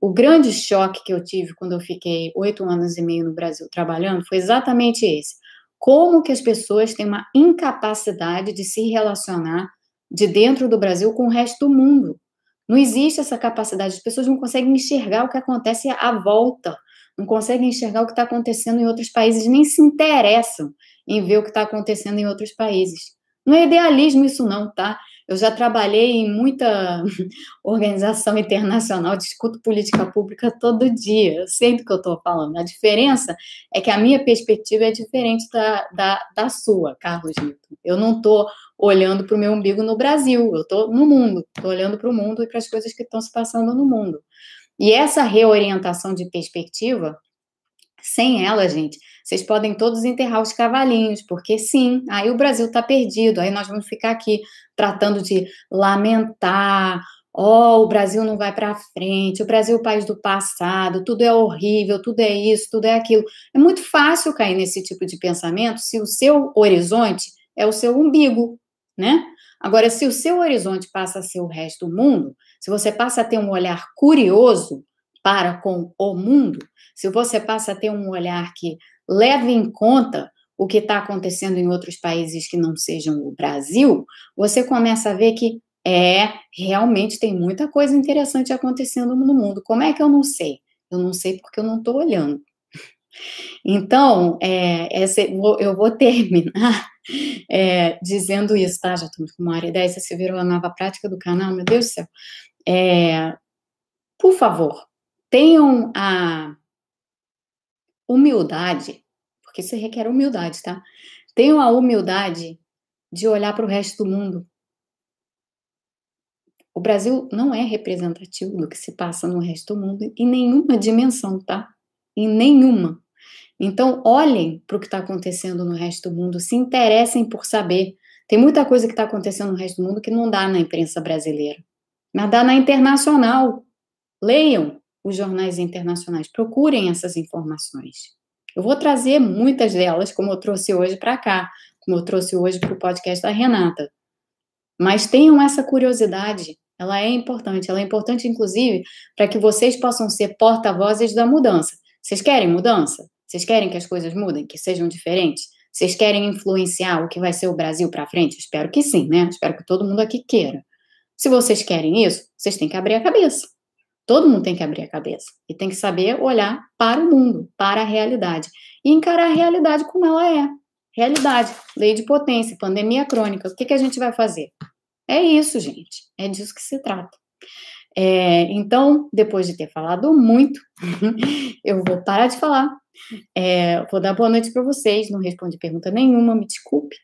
o grande choque que eu tive quando eu fiquei oito anos e meio no Brasil trabalhando foi exatamente esse como que as pessoas têm uma incapacidade de se relacionar de dentro do Brasil com o resto do mundo. Não existe essa capacidade, as pessoas não conseguem enxergar o que acontece à volta, não conseguem enxergar o que está acontecendo em outros países, nem se interessam em ver o que está acontecendo em outros países. Não é idealismo isso não, tá? Eu já trabalhei em muita organização internacional, discuto política pública todo dia, eu sei do que eu estou falando. A diferença é que a minha perspectiva é diferente da, da, da sua, Carlos Newton. Eu não estou olhando para o meu umbigo no Brasil, eu estou no mundo, estou olhando para o mundo e para as coisas que estão se passando no mundo. E essa reorientação de perspectiva, sem ela, gente, vocês podem todos enterrar os cavalinhos, porque sim, aí o Brasil está perdido, aí nós vamos ficar aqui tratando de lamentar, ó, oh, o Brasil não vai para frente, o Brasil é o país do passado, tudo é horrível, tudo é isso, tudo é aquilo. É muito fácil cair nesse tipo de pensamento se o seu horizonte é o seu umbigo, né? Agora, se o seu horizonte passa a ser o resto do mundo, se você passa a ter um olhar curioso para com o mundo, se você passa a ter um olhar que leva em conta o que está acontecendo em outros países que não sejam o Brasil, você começa a ver que é realmente tem muita coisa interessante acontecendo no mundo. Como é que eu não sei? Eu não sei porque eu não estou olhando. Então, é, essa, eu vou terminar é, dizendo isso, tá? Já estamos com uma hora e dez, você virou a nova prática do canal, meu Deus do céu. É, por favor, tenham a humildade, porque isso requer humildade, tá? Tenham a humildade de olhar para o resto do mundo. O Brasil não é representativo do que se passa no resto do mundo em nenhuma dimensão, tá? Em nenhuma. Então, olhem para o que está acontecendo no resto do mundo, se interessem por saber. Tem muita coisa que está acontecendo no resto do mundo que não dá na imprensa brasileira, mas dá na internacional. Leiam, os jornais internacionais. Procurem essas informações. Eu vou trazer muitas delas, como eu trouxe hoje para cá, como eu trouxe hoje para o podcast da Renata. Mas tenham essa curiosidade, ela é importante. Ela é importante, inclusive, para que vocês possam ser porta-vozes da mudança. Vocês querem mudança? Vocês querem que as coisas mudem, que sejam diferentes? Vocês querem influenciar o que vai ser o Brasil para frente? Espero que sim, né? Espero que todo mundo aqui queira. Se vocês querem isso, vocês têm que abrir a cabeça. Todo mundo tem que abrir a cabeça e tem que saber olhar para o mundo, para a realidade e encarar a realidade como ela é. Realidade, lei de potência, pandemia crônica. O que, que a gente vai fazer? É isso, gente. É disso que se trata. É, então, depois de ter falado muito, eu vou parar de falar. É, vou dar boa noite para vocês. Não respondi pergunta nenhuma, me desculpe.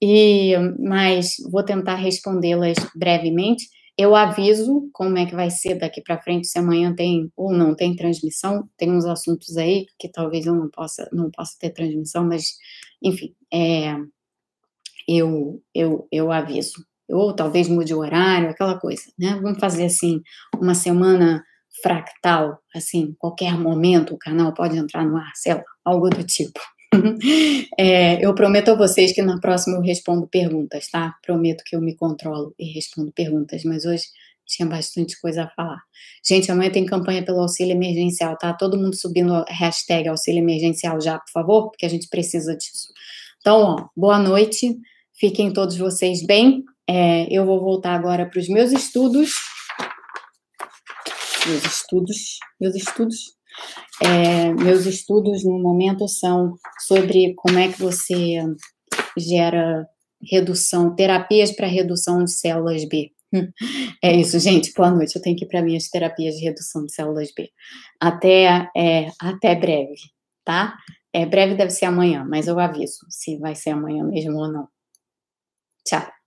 E, mas vou tentar respondê-las brevemente. Eu aviso como é que vai ser daqui para frente, se amanhã tem ou não tem transmissão. Tem uns assuntos aí que talvez eu não possa, não possa ter transmissão, mas, enfim, é, eu, eu, eu aviso. Ou talvez mude o horário, aquela coisa, né? Vamos fazer assim, uma semana fractal, assim, qualquer momento o canal pode entrar no ar, sei lá, algo do tipo. É, eu prometo a vocês que na próxima eu respondo perguntas, tá? Prometo que eu me controlo e respondo perguntas, mas hoje tinha bastante coisa a falar. Gente, amanhã tem campanha pelo auxílio emergencial, tá? Todo mundo subindo a hashtag auxílio emergencial já, por favor, porque a gente precisa disso. Então, ó, boa noite, fiquem todos vocês bem. É, eu vou voltar agora para os meus estudos. Meus estudos, meus estudos. É, meus estudos no momento são sobre como é que você gera redução, terapias para redução de células B. É isso, gente. Boa noite. Eu tenho que ir para minhas terapias de redução de células B. Até, é, até breve, tá? É, breve deve ser amanhã, mas eu aviso se vai ser amanhã mesmo ou não. Tchau.